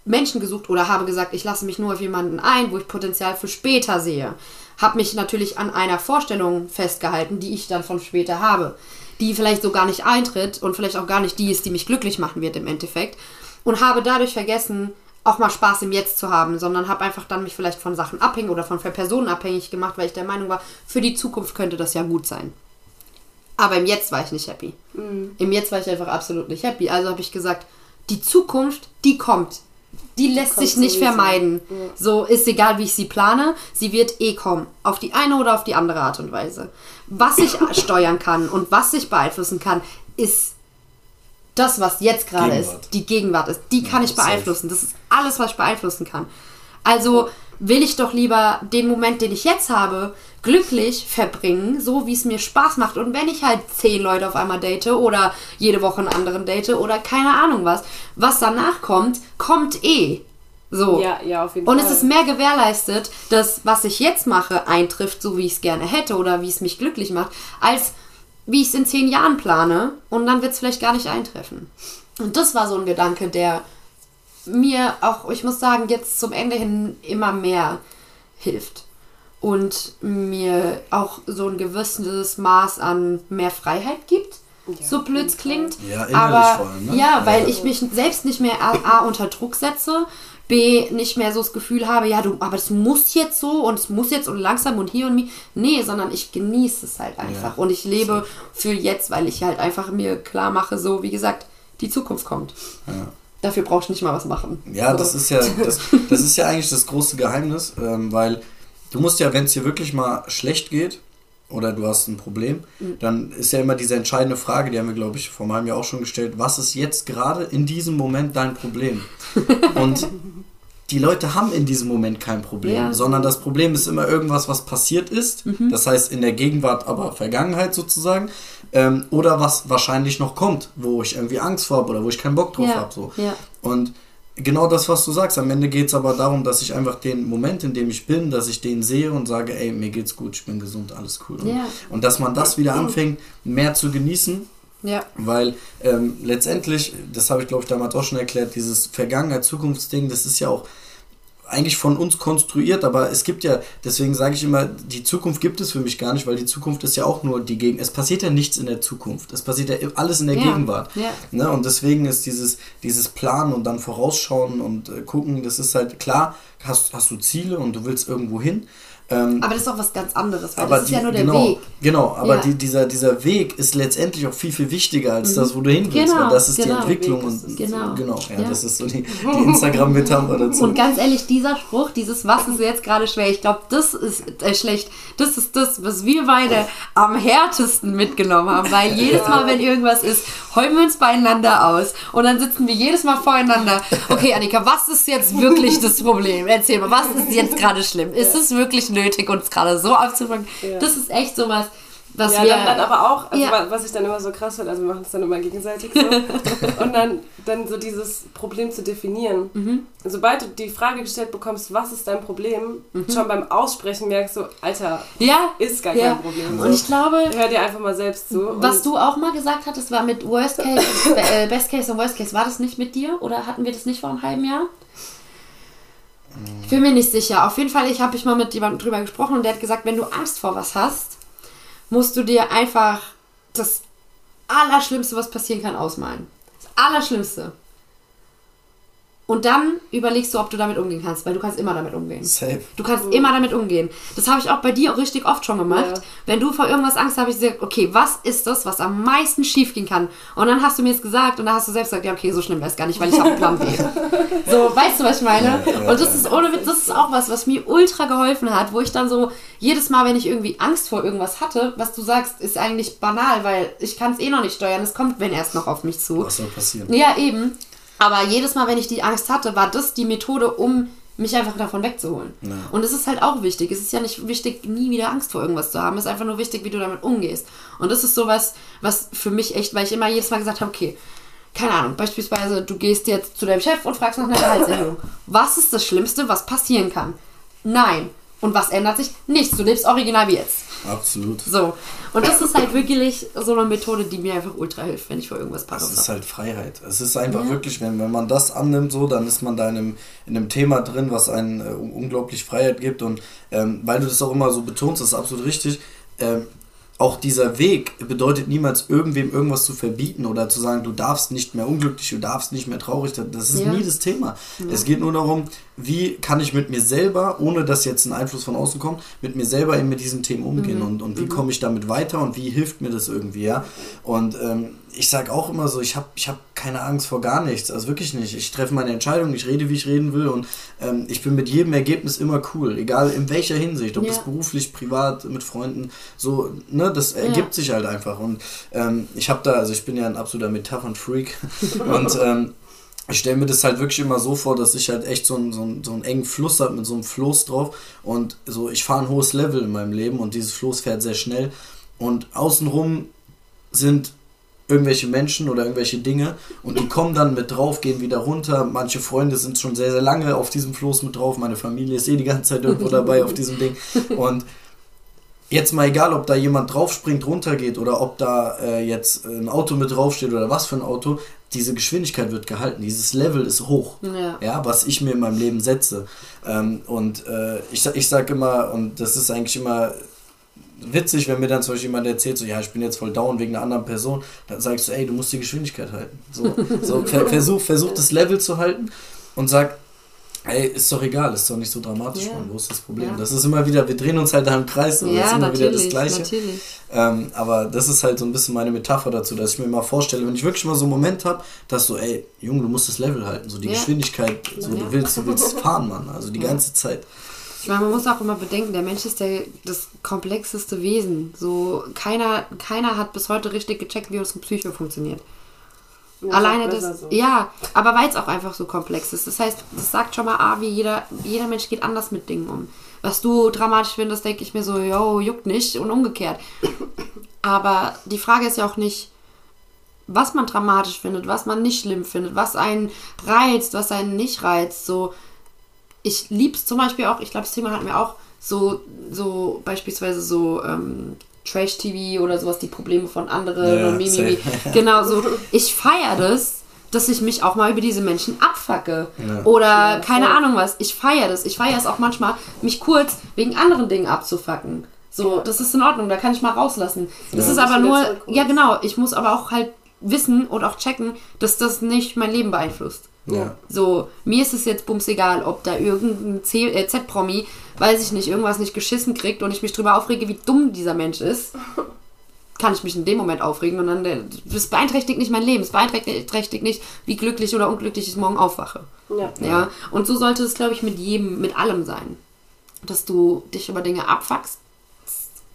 Menschen gesucht oder habe gesagt, ich lasse mich nur auf jemanden ein, wo ich Potenzial für später sehe. Habe mich natürlich an einer Vorstellung festgehalten, die ich dann von später habe. Die vielleicht so gar nicht eintritt und vielleicht auch gar nicht die ist, die mich glücklich machen wird im Endeffekt. Und habe dadurch vergessen, auch mal Spaß im Jetzt zu haben, sondern habe einfach dann mich vielleicht von Sachen abhängig oder von Personen abhängig gemacht, weil ich der Meinung war, für die Zukunft könnte das ja gut sein. Aber im Jetzt war ich nicht happy. Mhm. Im Jetzt war ich einfach absolut nicht happy. Also habe ich gesagt, die Zukunft, die kommt. Die lässt sich nicht sowieso. vermeiden. Ja. So ist egal, wie ich sie plane, sie wird eh kommen. Auf die eine oder auf die andere Art und Weise. Was ich steuern kann und was ich beeinflussen kann, ist das, was jetzt gerade ist, die Gegenwart ist, die kann ja, ich beeinflussen. Das ist alles, was ich beeinflussen kann. Also will ich doch lieber den Moment, den ich jetzt habe, glücklich verbringen, so wie es mir Spaß macht. Und wenn ich halt zehn Leute auf einmal date oder jede Woche einen anderen date oder keine Ahnung was, was danach kommt, kommt eh. So. Ja, ja, auf jeden Und Fall. es ist mehr gewährleistet, dass was ich jetzt mache eintrifft, so wie ich es gerne hätte oder wie es mich glücklich macht, als wie ich es in zehn Jahren plane und dann wird es vielleicht gar nicht eintreffen. Und das war so ein Gedanke, der mir auch, ich muss sagen, jetzt zum Ende hin immer mehr hilft. Und mir auch so ein gewisses Maß an mehr Freiheit gibt. Ja, so blöd klingt. Ja, innerlich aber vor allem, ne? ja, weil Ja. ich mich selbst nicht mehr A, A unter Druck setze, B nicht mehr so das Gefühl habe, ja, du, aber es muss jetzt so und es muss jetzt und langsam und hier und mi. Nee, sondern ich genieße es halt einfach. Ja, und ich lebe für jetzt, weil ich halt einfach mir klar mache, so wie gesagt, die Zukunft kommt. Ja. Dafür brauchst du nicht mal was machen. Ja, so. das ist ja, das, das ist ja eigentlich das große Geheimnis, ähm, weil du musst ja, wenn es dir wirklich mal schlecht geht oder du hast ein Problem, dann ist ja immer diese entscheidende Frage, die haben wir, glaube ich, vor einem Jahr auch schon gestellt, was ist jetzt gerade in diesem Moment dein Problem? Und die Leute haben in diesem Moment kein Problem, Ja. sondern das Problem ist immer irgendwas, was passiert ist. Das heißt in der Gegenwart, aber Vergangenheit sozusagen. Ähm, oder was wahrscheinlich noch kommt, wo ich irgendwie Angst vor habe oder wo ich keinen Bock drauf Ja, habe. So. ja. Und genau das, was du sagst, am Ende geht es aber darum, dass ich einfach den Moment, in dem ich bin, dass ich den sehe und sage, ey, mir geht's gut, ich bin gesund, alles cool. Und, Ja. und dass man das wieder anfängt, mehr zu genießen, Ja. weil ähm, letztendlich, das habe ich glaube ich damals auch schon erklärt, dieses Vergangenheit-Zukunftsding, das ist ja auch eigentlich von uns konstruiert, aber es gibt ja, deswegen sage ich immer, die Zukunft gibt es für mich gar nicht, weil die Zukunft ist ja auch nur die Gegenwart. Es passiert ja nichts in der Zukunft. Es passiert ja alles in der Ja, Gegenwart. ja. Ne? Und deswegen ist dieses, dieses Planen und dann vorausschauen und äh, gucken, das ist halt klar, hast, hast du Ziele und du willst irgendwo hin. Ähm, Aber das ist auch was ganz anderes, weil aber das ist ja die- nur der genau, Weg. Genau, aber Ja. die, dieser, dieser Weg ist letztendlich auch viel, viel wichtiger als das, wo du hin willst. Genau, weil das ist genau. die Entwicklung und ist es. Genau. genau ja, Ja. das ist so die, die Instagram-Metapher dazu. Und ganz ehrlich, dieser Spruch, dieses Was ist jetzt gerade schwer, ich glaube, das ist äh, schlecht. Das ist das, was wir beide am härtesten mitgenommen haben. Weil jedes Mal, wenn irgendwas ist, heulen wir uns beieinander aus. Und dann sitzen wir jedes Mal voreinander. Okay, Annika, was ist jetzt wirklich das Problem? Erzähl mal, was ist jetzt gerade schlimm? Ist es wirklich nötig, uns gerade so aufzufangen? Ja. Das ist echt sowas, was Ja, wir. dann, dann aber auch, also Ja. wa- was ich dann immer so krass finde, also wir machen es dann immer gegenseitig so. und dann, dann so dieses Problem zu definieren. Mhm. Sobald du die Frage gestellt bekommst, was ist dein Problem, schon beim Aussprechen merkst du, Alter, ja, ist gar Mhm. ja. kein Problem. Und ich glaube, Hör dir einfach mal selbst zu. Was du auch mal gesagt hattest, war mit Worst Case, äh, Best Case und Worst Case. War das nicht mit dir oder hatten wir das nicht vor einem halben Jahr? Ich bin mir nicht sicher. Auf jeden Fall, ich habe ich mal mit jemandem drüber gesprochen und der hat gesagt, wenn du Angst vor was hast, musst du dir einfach das Allerschlimmste, was passieren kann, ausmalen. Das Allerschlimmste. Und dann überlegst du, ob du damit umgehen kannst, weil du kannst immer damit umgehen. Safe. Du kannst immer damit umgehen. Das habe ich auch bei dir auch richtig oft schon gemacht. Ja. Wenn du vor irgendwas Angst hast, habe ich gesagt, okay, was ist das, was am meisten schief gehen kann? Und dann hast du mir es gesagt und dann hast du selbst gesagt, ja, okay, so schlimm wäre es gar nicht, weil ich habe einen Plan B. so, weißt du, was ich meine? Ja, ja, und das ist ohne Witz, das ist auch was, was mir ultra geholfen hat, wo ich dann so jedes Mal, wenn ich irgendwie Angst vor irgendwas hatte, was du sagst, ist eigentlich banal, weil ich kann es eh noch nicht steuern. Es kommt, wenn erst noch auf mich zu. Was soll passieren? Ja, eben. Aber jedes Mal, wenn ich die Angst hatte, war das die Methode, um mich einfach davon wegzuholen. Ja. Und es ist halt auch wichtig. Es ist ja nicht wichtig, nie wieder Angst vor irgendwas zu haben. Es ist einfach nur wichtig, wie du damit umgehst. Und das ist sowas, was für mich echt, weil ich immer jedes Mal gesagt habe, okay, keine Ahnung, beispielsweise, du gehst jetzt zu deinem Chef und fragst nach einer Gehaltserhöhung. Was ist das Schlimmste, was passieren kann? Nein. Und was ändert sich? Nichts. Du lebst original wie jetzt. Absolut. So. Und das ist halt wirklich so eine Methode, die mir einfach ultra hilft, wenn ich vor irgendwas Es Paros ist halt Freiheit. Es ist einfach Ja. wirklich, wenn, wenn man das annimmt, so, dann ist man da in einem, in einem Thema drin, was einen äh, unglaublich Freiheit gibt. Und ähm, weil du das auch immer so betonst, das ist absolut richtig. Ähm, auch dieser Weg bedeutet niemals irgendwem irgendwas zu verbieten oder zu sagen, du darfst nicht mehr unglücklich, du darfst nicht mehr traurig. Das ist Ja. nie das Thema. Es geht nur darum, wie kann ich mit mir selber, ohne dass jetzt ein Einfluss von außen kommt, mit mir selber eben mit diesen Themen umgehen und, und wie komme ich damit weiter und wie hilft mir das irgendwie, ja. Und ähm, ich sage auch immer so, ich habe ich hab keine Angst vor gar nichts, also wirklich nicht. Ich treffe meine Entscheidung, ich rede, wie ich reden will und ähm, ich bin mit jedem Ergebnis immer cool, egal in welcher Hinsicht, ob Ja. das beruflich, privat, mit Freunden, so, ne, das ergibt sich halt einfach. Und ähm, ich habe da, also ich bin ja ein absoluter Metaphern-Freak und ähm, ich stelle mir das halt wirklich immer so vor, dass ich halt echt so einen, so einen, so einen engen Fluss habe mit so einem Floß drauf und so, ich fahre ein hohes Level in meinem Leben und dieses Floß fährt sehr schnell und außenrum sind irgendwelche Menschen oder irgendwelche Dinge und die kommen dann mit drauf, gehen wieder runter. Manche Freunde sind schon sehr, sehr lange auf diesem Floß mit drauf. Meine Familie ist eh die ganze Zeit irgendwo dabei auf diesem Ding. Und jetzt mal egal, ob da jemand draufspringt, runtergeht oder ob da äh, jetzt ein Auto mit draufsteht oder was für ein Auto, diese Geschwindigkeit wird gehalten, dieses Level ist hoch, Ja. ja, was ich mir in meinem Leben setze. Ähm, und äh, ich, ich sage immer, und das ist eigentlich immer witzig, wenn mir dann zum Beispiel jemand erzählt, so, ja, ich bin jetzt voll down wegen einer anderen Person, dann sagst du, ey, du musst die Geschwindigkeit halten. So, so ver versuch, versuch das Level zu halten und sag, ey, ist doch egal, ist doch nicht so dramatisch, Ja. Mann, wo ist das Problem? Ja. Das ist immer wieder, wir drehen uns halt da im Kreis, so, das ist Ja, immer wieder das Gleiche. natürlich. Ähm, aber das ist halt so ein bisschen meine Metapher dazu, dass ich mir immer vorstelle, wenn ich wirklich mal so einen Moment habe, dass so, ey, Junge, du musst das Level halten, so die Ja. Geschwindigkeit, so Ja. du willst, du willst fahren, Mann, also die Ja. ganze Zeit. Ich meine, man muss auch immer bedenken, der Mensch ist der, das komplexeste Wesen. So, keiner, keiner hat bis heute richtig gecheckt, wie unsere Psyche funktioniert. Ja, Alleine das, so. ja, aber weil es auch einfach so komplex ist. Das heißt, das sagt schon mal, ah, wie jeder, jeder Mensch geht anders mit Dingen um. Was du dramatisch findest, denke ich mir so, yo, juckt nicht und umgekehrt. Aber die Frage ist ja auch nicht, was man dramatisch findet, was man nicht schlimm findet, was einen reizt, was einen nicht reizt. So, ich lieb's zum Beispiel auch, ich glaube, das Thema hatten wir auch, so, so beispielsweise so ähm, Trash-TV oder sowas, die Probleme von anderen Ja, und Mimimi. Genau so. Ich feiere das, dass ich mich auch mal über diese Menschen abfacke. Ja. Oder keine Ahnung was. Ich feiere das. Ich feiere es auch manchmal, mich kurz wegen anderen Dingen abzufacken. So, das ist in Ordnung, da kann ich mal rauslassen. Das Ja. ist aber nur, ja genau, ich muss aber auch halt wissen und auch checken, dass das nicht mein Leben beeinflusst. Ja. So, mir ist es jetzt bums egal, ob da irgendein äh, Z-Promi, weiß ich nicht, irgendwas nicht geschissen kriegt und ich mich drüber aufrege, wie dumm dieser Mensch ist. Kann ich mich in dem Moment aufregen und dann, äh, das beeinträchtigt nicht mein Leben, es beeinträchtigt nicht, wie glücklich oder unglücklich ich morgen aufwache. Ja. Ja, und so sollte es, glaube ich, mit jedem, mit allem sein. Dass du dich über Dinge abfuckst,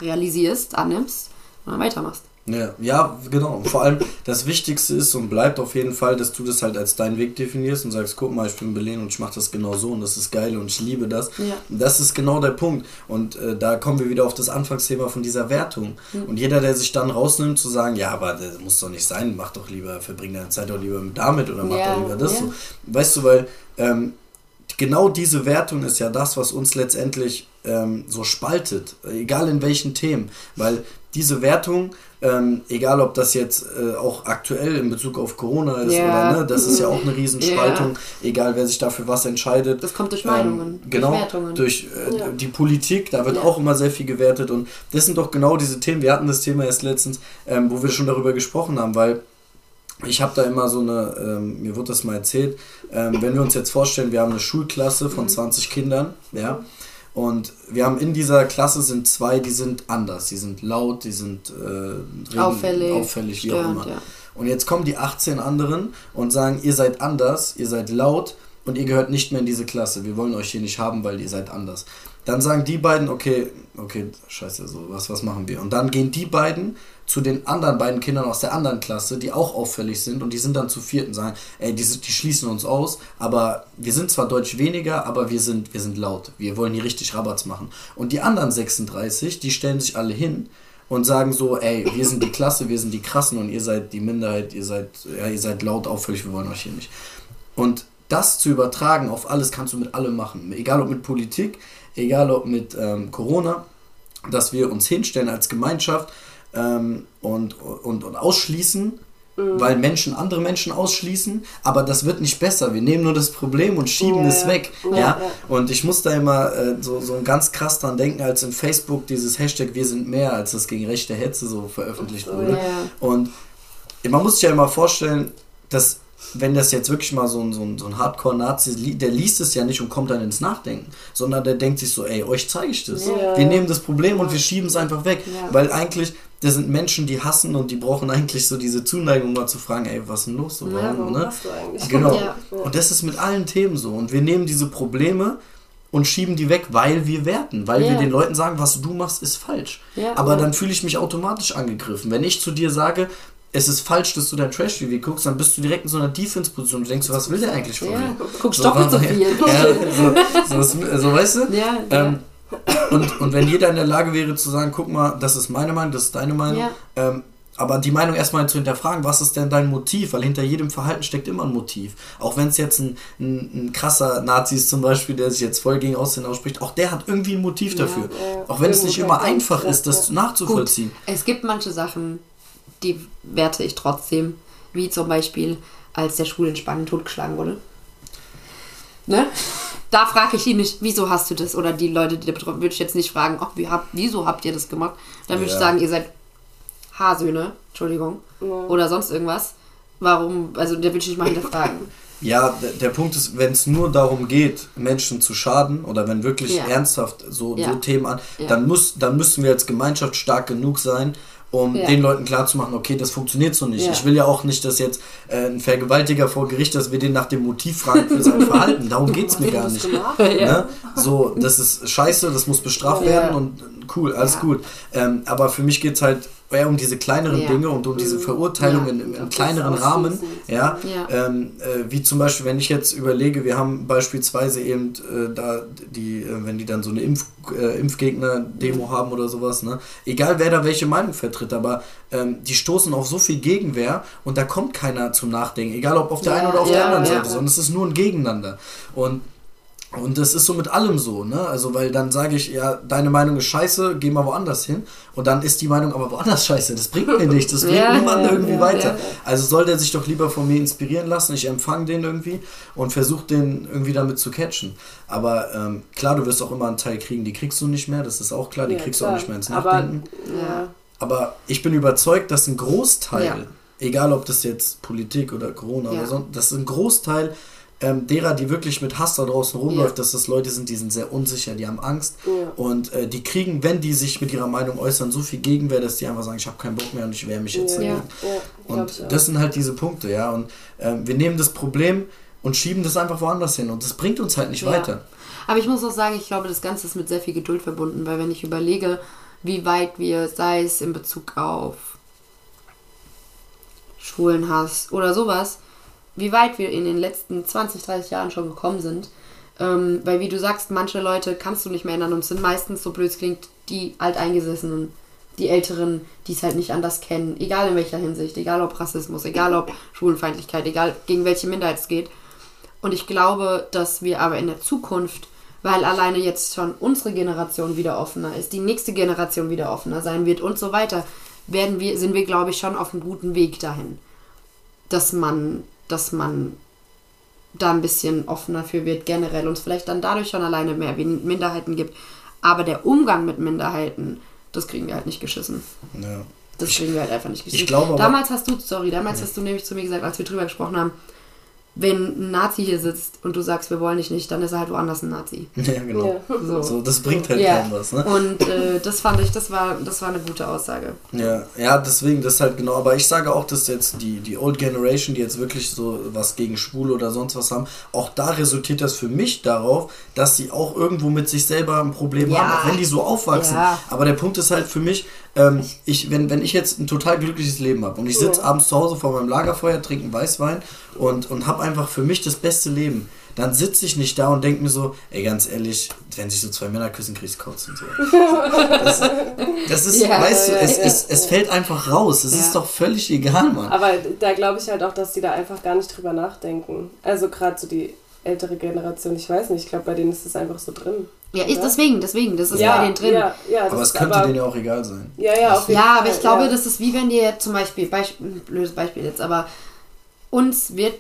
realisierst, annimmst und dann weitermachst. Ja, ja, genau. Vor allem das Wichtigste ist und bleibt auf jeden Fall, dass du das halt als deinen Weg definierst und sagst, guck mal, ich bin Belen und ich mache das genau so und das ist geil und ich liebe das. Ja. Das ist genau der Punkt. Und äh, da kommen wir wieder auf das Anfangsthema von dieser Wertung. Und jeder, der sich dann rausnimmt zu sagen, ja, aber das muss doch nicht sein, mach doch lieber, verbring deine Zeit doch lieber damit oder mach Ja, doch lieber das ja. so. Weißt du, weil ähm, genau diese Wertung ist ja das, was uns letztendlich ähm, so spaltet, egal in welchen Themen, weil diese Wertung, ähm, egal ob das jetzt äh, auch aktuell in Bezug auf Corona ist Ja. oder ne, das ist ja auch eine Riesenspaltung, egal wer sich dafür was entscheidet. Das kommt durch Meinungen, Ähm, genau, durch Wertungen. durch äh, Ja. die Politik, da wird Ja. auch immer sehr viel gewertet und das sind doch genau diese Themen, wir hatten das Thema erst letztens, ähm, wo wir schon darüber gesprochen haben, weil ich habe da immer so eine, ähm, mir wurde das mal erzählt, ähm, wenn wir uns jetzt vorstellen, wir haben eine Schulklasse Mhm. von 20 Kindern, ja, und wir haben in dieser Klasse sind zwei, die sind anders, die sind laut, die sind äh, reden- auffällig, auffällig wie auch immer. ja. Und jetzt kommen die 18 anderen und sagen, ihr seid anders, ihr seid laut und ihr gehört nicht mehr in diese Klasse. Wir wollen euch hier nicht haben, weil ihr seid anders. Dann sagen die beiden, okay, okay, scheiße, so, was, was machen wir? Und dann gehen die beiden zu den anderen beiden Kindern aus der anderen Klasse, die auch auffällig sind und die sind dann zu viert und sagen, ey, die, die schließen uns aus, aber wir sind zwar deutsch weniger, aber wir sind, wir sind laut. Wir wollen hier richtig Rabatz machen. Und die anderen 36, die stellen sich alle hin und sagen so, ey, wir sind die Klasse, wir sind die Krassen und ihr seid die Minderheit, ihr seid, ja, ihr seid laut, auffällig, wir wollen euch hier nicht. Und das zu übertragen auf alles kannst du mit allem machen. Egal ob mit Politik, egal ob mit ähm, Corona, dass wir uns hinstellen als Gemeinschaft ähm, und, und, und ausschließen, weil Menschen andere Menschen ausschließen, aber das wird nicht besser. Wir nehmen nur das Problem und schieben Ja, es weg. Ja, Ja. Und ich muss da immer äh, so, so ganz krass dran denken, als in Facebook dieses Hashtag Wir sind mehr, als das gegen rechte Hetze so veröffentlicht wurde. Ja. Und man muss sich ja immer vorstellen, dass wenn das jetzt wirklich mal so ein, so ein, so ein Hardcore-Nazi, der liest es ja nicht und kommt dann ins Nachdenken, sondern der denkt sich so, ey, euch zeige ich das. Ja. Wir nehmen das Problem und wir schieben es einfach weg. Ja. Weil eigentlich, das sind Menschen, die hassen und die brauchen eigentlich so diese Zuneigung, mal zu fragen, ey, was ist denn los? So, Ja, warum, warum ne? hast du eigentlich? Genau. Ja. Und das ist mit allen Themen so. Und wir nehmen diese Probleme und schieben die weg, weil wir werten, weil wir Ja. den Leuten sagen, was du machst, ist falsch. Ja. Aber Ja. dann fühle ich mich automatisch angegriffen. Wenn ich zu dir sage, es ist falsch, dass du dein Trash-TV guckst, dann bist du direkt in so einer Defense-Position und denkst, was will der eigentlich von mir? Guckst So, doppelt so viel. Ja, so, so, so, weißt du? Ähm, und, und wenn jeder in der Lage wäre zu sagen, guck mal, das ist meine Meinung, das ist deine Meinung, Ja. ähm, aber die Meinung erstmal zu hinterfragen, was ist denn dein Motiv? Weil hinter jedem Verhalten steckt immer ein Motiv. Auch wenn es jetzt ein, ein, ein, krasser Nazi ist zum Beispiel, der sich jetzt voll gegen Aussehen ausspricht, auch der hat irgendwie ein Motiv dafür. Ja, ja. Auch wenn es nicht immer einfach ist, das nachzuvollziehen. Gut, es gibt manche Sachen, die werte ich trotzdem. Wie zum Beispiel, als der Schwul in Spanien totgeschlagen wurde. Ne? Da frage ich ihn nicht, wieso hast du das? Oder die Leute, die da betroffen würde ich jetzt nicht fragen, oh, wie habt, wieso habt ihr das gemacht? Dann würde ich sagen, ihr seid Haarsöhne, Entschuldigung, ja. oder sonst irgendwas. Warum, also der will ich nicht mal hinterfragen. Ja, der, der Punkt ist, wenn es nur darum geht, Menschen zu schaden oder wenn wirklich ja. ernsthaft so, ja. so Themen an, dann, muss, dann müssen wir als Gemeinschaft stark genug sein, um ja. den Leuten klarzumachen, okay, das funktioniert so nicht. Ja. Ich will ja auch nicht, dass jetzt äh, ein Vergewaltiger vor Gericht, dass wir den nach dem Motiv fragen für sein Verhalten. Darum geht es mir gar nicht. Ne? So, das ist scheiße, das muss bestraft werden und cool, alles gut. Ähm, aber für mich geht es halt eher um diese kleineren ja. Dinge und um diese mhm. Verurteilung ja. in, in kleineren Rahmen. Ja, ja. Ähm, äh, wie zum Beispiel, wenn ich jetzt überlege, wir haben beispielsweise eben äh, da die, äh, wenn die dann so eine Impf, äh, Impfgegner-Demo mhm. haben oder sowas, ne? Egal wer da welche Meinung vertritt, aber ähm, die stoßen auf so viel Gegenwehr und da kommt keiner zum Nachdenken, egal ob auf der einen oder auf der anderen Seite, sondern es ist nur ein Gegeneinander. Und und das ist so mit allem so, ne? Also, weil dann sage ich, ja, deine Meinung ist scheiße, geh mal woanders hin. Und dann ist die Meinung aber woanders scheiße. Das bringt mir nichts, das bringt ja, niemanden ja, irgendwie ja, weiter. Also soll der sich doch lieber von mir inspirieren lassen. Ich empfange den irgendwie und versuche den irgendwie damit zu catchen. Aber ähm, klar, du wirst auch immer einen Teil kriegen, die kriegst du nicht mehr, das ist auch klar, die kriegst du auch nicht mehr ins Nachdenken. Aber, aber ich bin überzeugt, dass ein Großteil, egal ob das jetzt Politik oder Corona oder so, dass ein Großteil ähm, derer, die wirklich mit Hass da draußen rumläuft, ja. dass das Leute sind, die sind sehr unsicher, die haben Angst ja. und äh, die kriegen, wenn die sich mit ihrer Meinung äußern, so viel Gegenwehr, dass die einfach sagen, ich habe keinen Bock mehr und ich wehre mich jetzt dagegen. und das sind halt diese Punkte, ja. Und äh, wir nehmen das Problem und schieben das einfach woanders hin und das bringt uns halt nicht weiter. Aber ich muss auch sagen, ich glaube, das Ganze ist mit sehr viel Geduld verbunden, weil wenn ich überlege, wie weit wir, sei es in Bezug auf Schwulenhass oder sowas, wie weit wir in den letzten 20, 30 Jahren schon gekommen sind. Ähm, weil wie du sagst, manche Leute kannst du nicht mehr ändern und sind meistens, so blöd es klingt, die Alteingesessenen, die Älteren, die es halt nicht anders kennen, egal in welcher Hinsicht, egal ob Rassismus, egal ob Schwulenfeindlichkeit, egal gegen welche Minderheit es geht. Und ich glaube, dass wir aber in der Zukunft, weil alleine jetzt schon unsere Generation wieder offener ist, die nächste Generation wieder offener sein wird und so weiter, werden wir, sind wir, glaube ich, schon auf einem guten Weg dahin, dass man dass man da ein bisschen offener für wird generell und es vielleicht dann dadurch schon alleine mehr Minderheiten gibt. Aber der Umgang mit Minderheiten, das kriegen wir halt nicht geschissen. Ja. Das kriegen wir halt einfach nicht geschissen. Ich glaube damals hast du, sorry, damals ja. hast du nämlich zu mir gesagt, als wir drüber gesprochen haben, wenn ein Nazi hier sitzt und du sagst, wir wollen dich nicht, dann ist er halt woanders ein Nazi. Ja, genau. Ja. So. so. das bringt halt ja. kaum was. Ne? Und äh, das fand ich, das war, das war eine gute Aussage. Ja, ja, deswegen, das halt genau. Aber ich sage auch, dass jetzt die, die Old Generation, die jetzt wirklich so was gegen Schwule oder sonst was haben, auch da resultiert das für mich darauf, dass sie auch irgendwo mit sich selber ein Problem ja. haben, auch wenn die so aufwachsen. Aber der Punkt ist halt für mich, ähm, ich, wenn, wenn ich jetzt ein total glückliches Leben habe und ich sitze abends zu Hause vor meinem Lagerfeuer, trinke einen Weißwein und, und habe einfach für mich das beste Leben, dann sitze ich nicht da und denke mir so, ey, ganz ehrlich, wenn sich so zwei Männer küssen, kriegst du Kotzen. So. Das, das ist, ja, weißt ja, du, es, ja. es, es fällt einfach raus. Es ist doch völlig egal, Mann. Aber da glaube ich halt auch, dass die da einfach gar nicht drüber nachdenken. Also gerade so die ältere Generation, ich weiß nicht, ich glaube, bei denen ist es einfach so drin. Ja, ich, deswegen, deswegen, das ist ja, bei denen drin. Ja, ja, aber es könnte aber, denen ja auch egal sein. Ja, ja, auf jeden ja aber ich glaube, das ist wie wenn dir zum Beispiel, Beispiel, blödes Beispiel jetzt, aber uns wird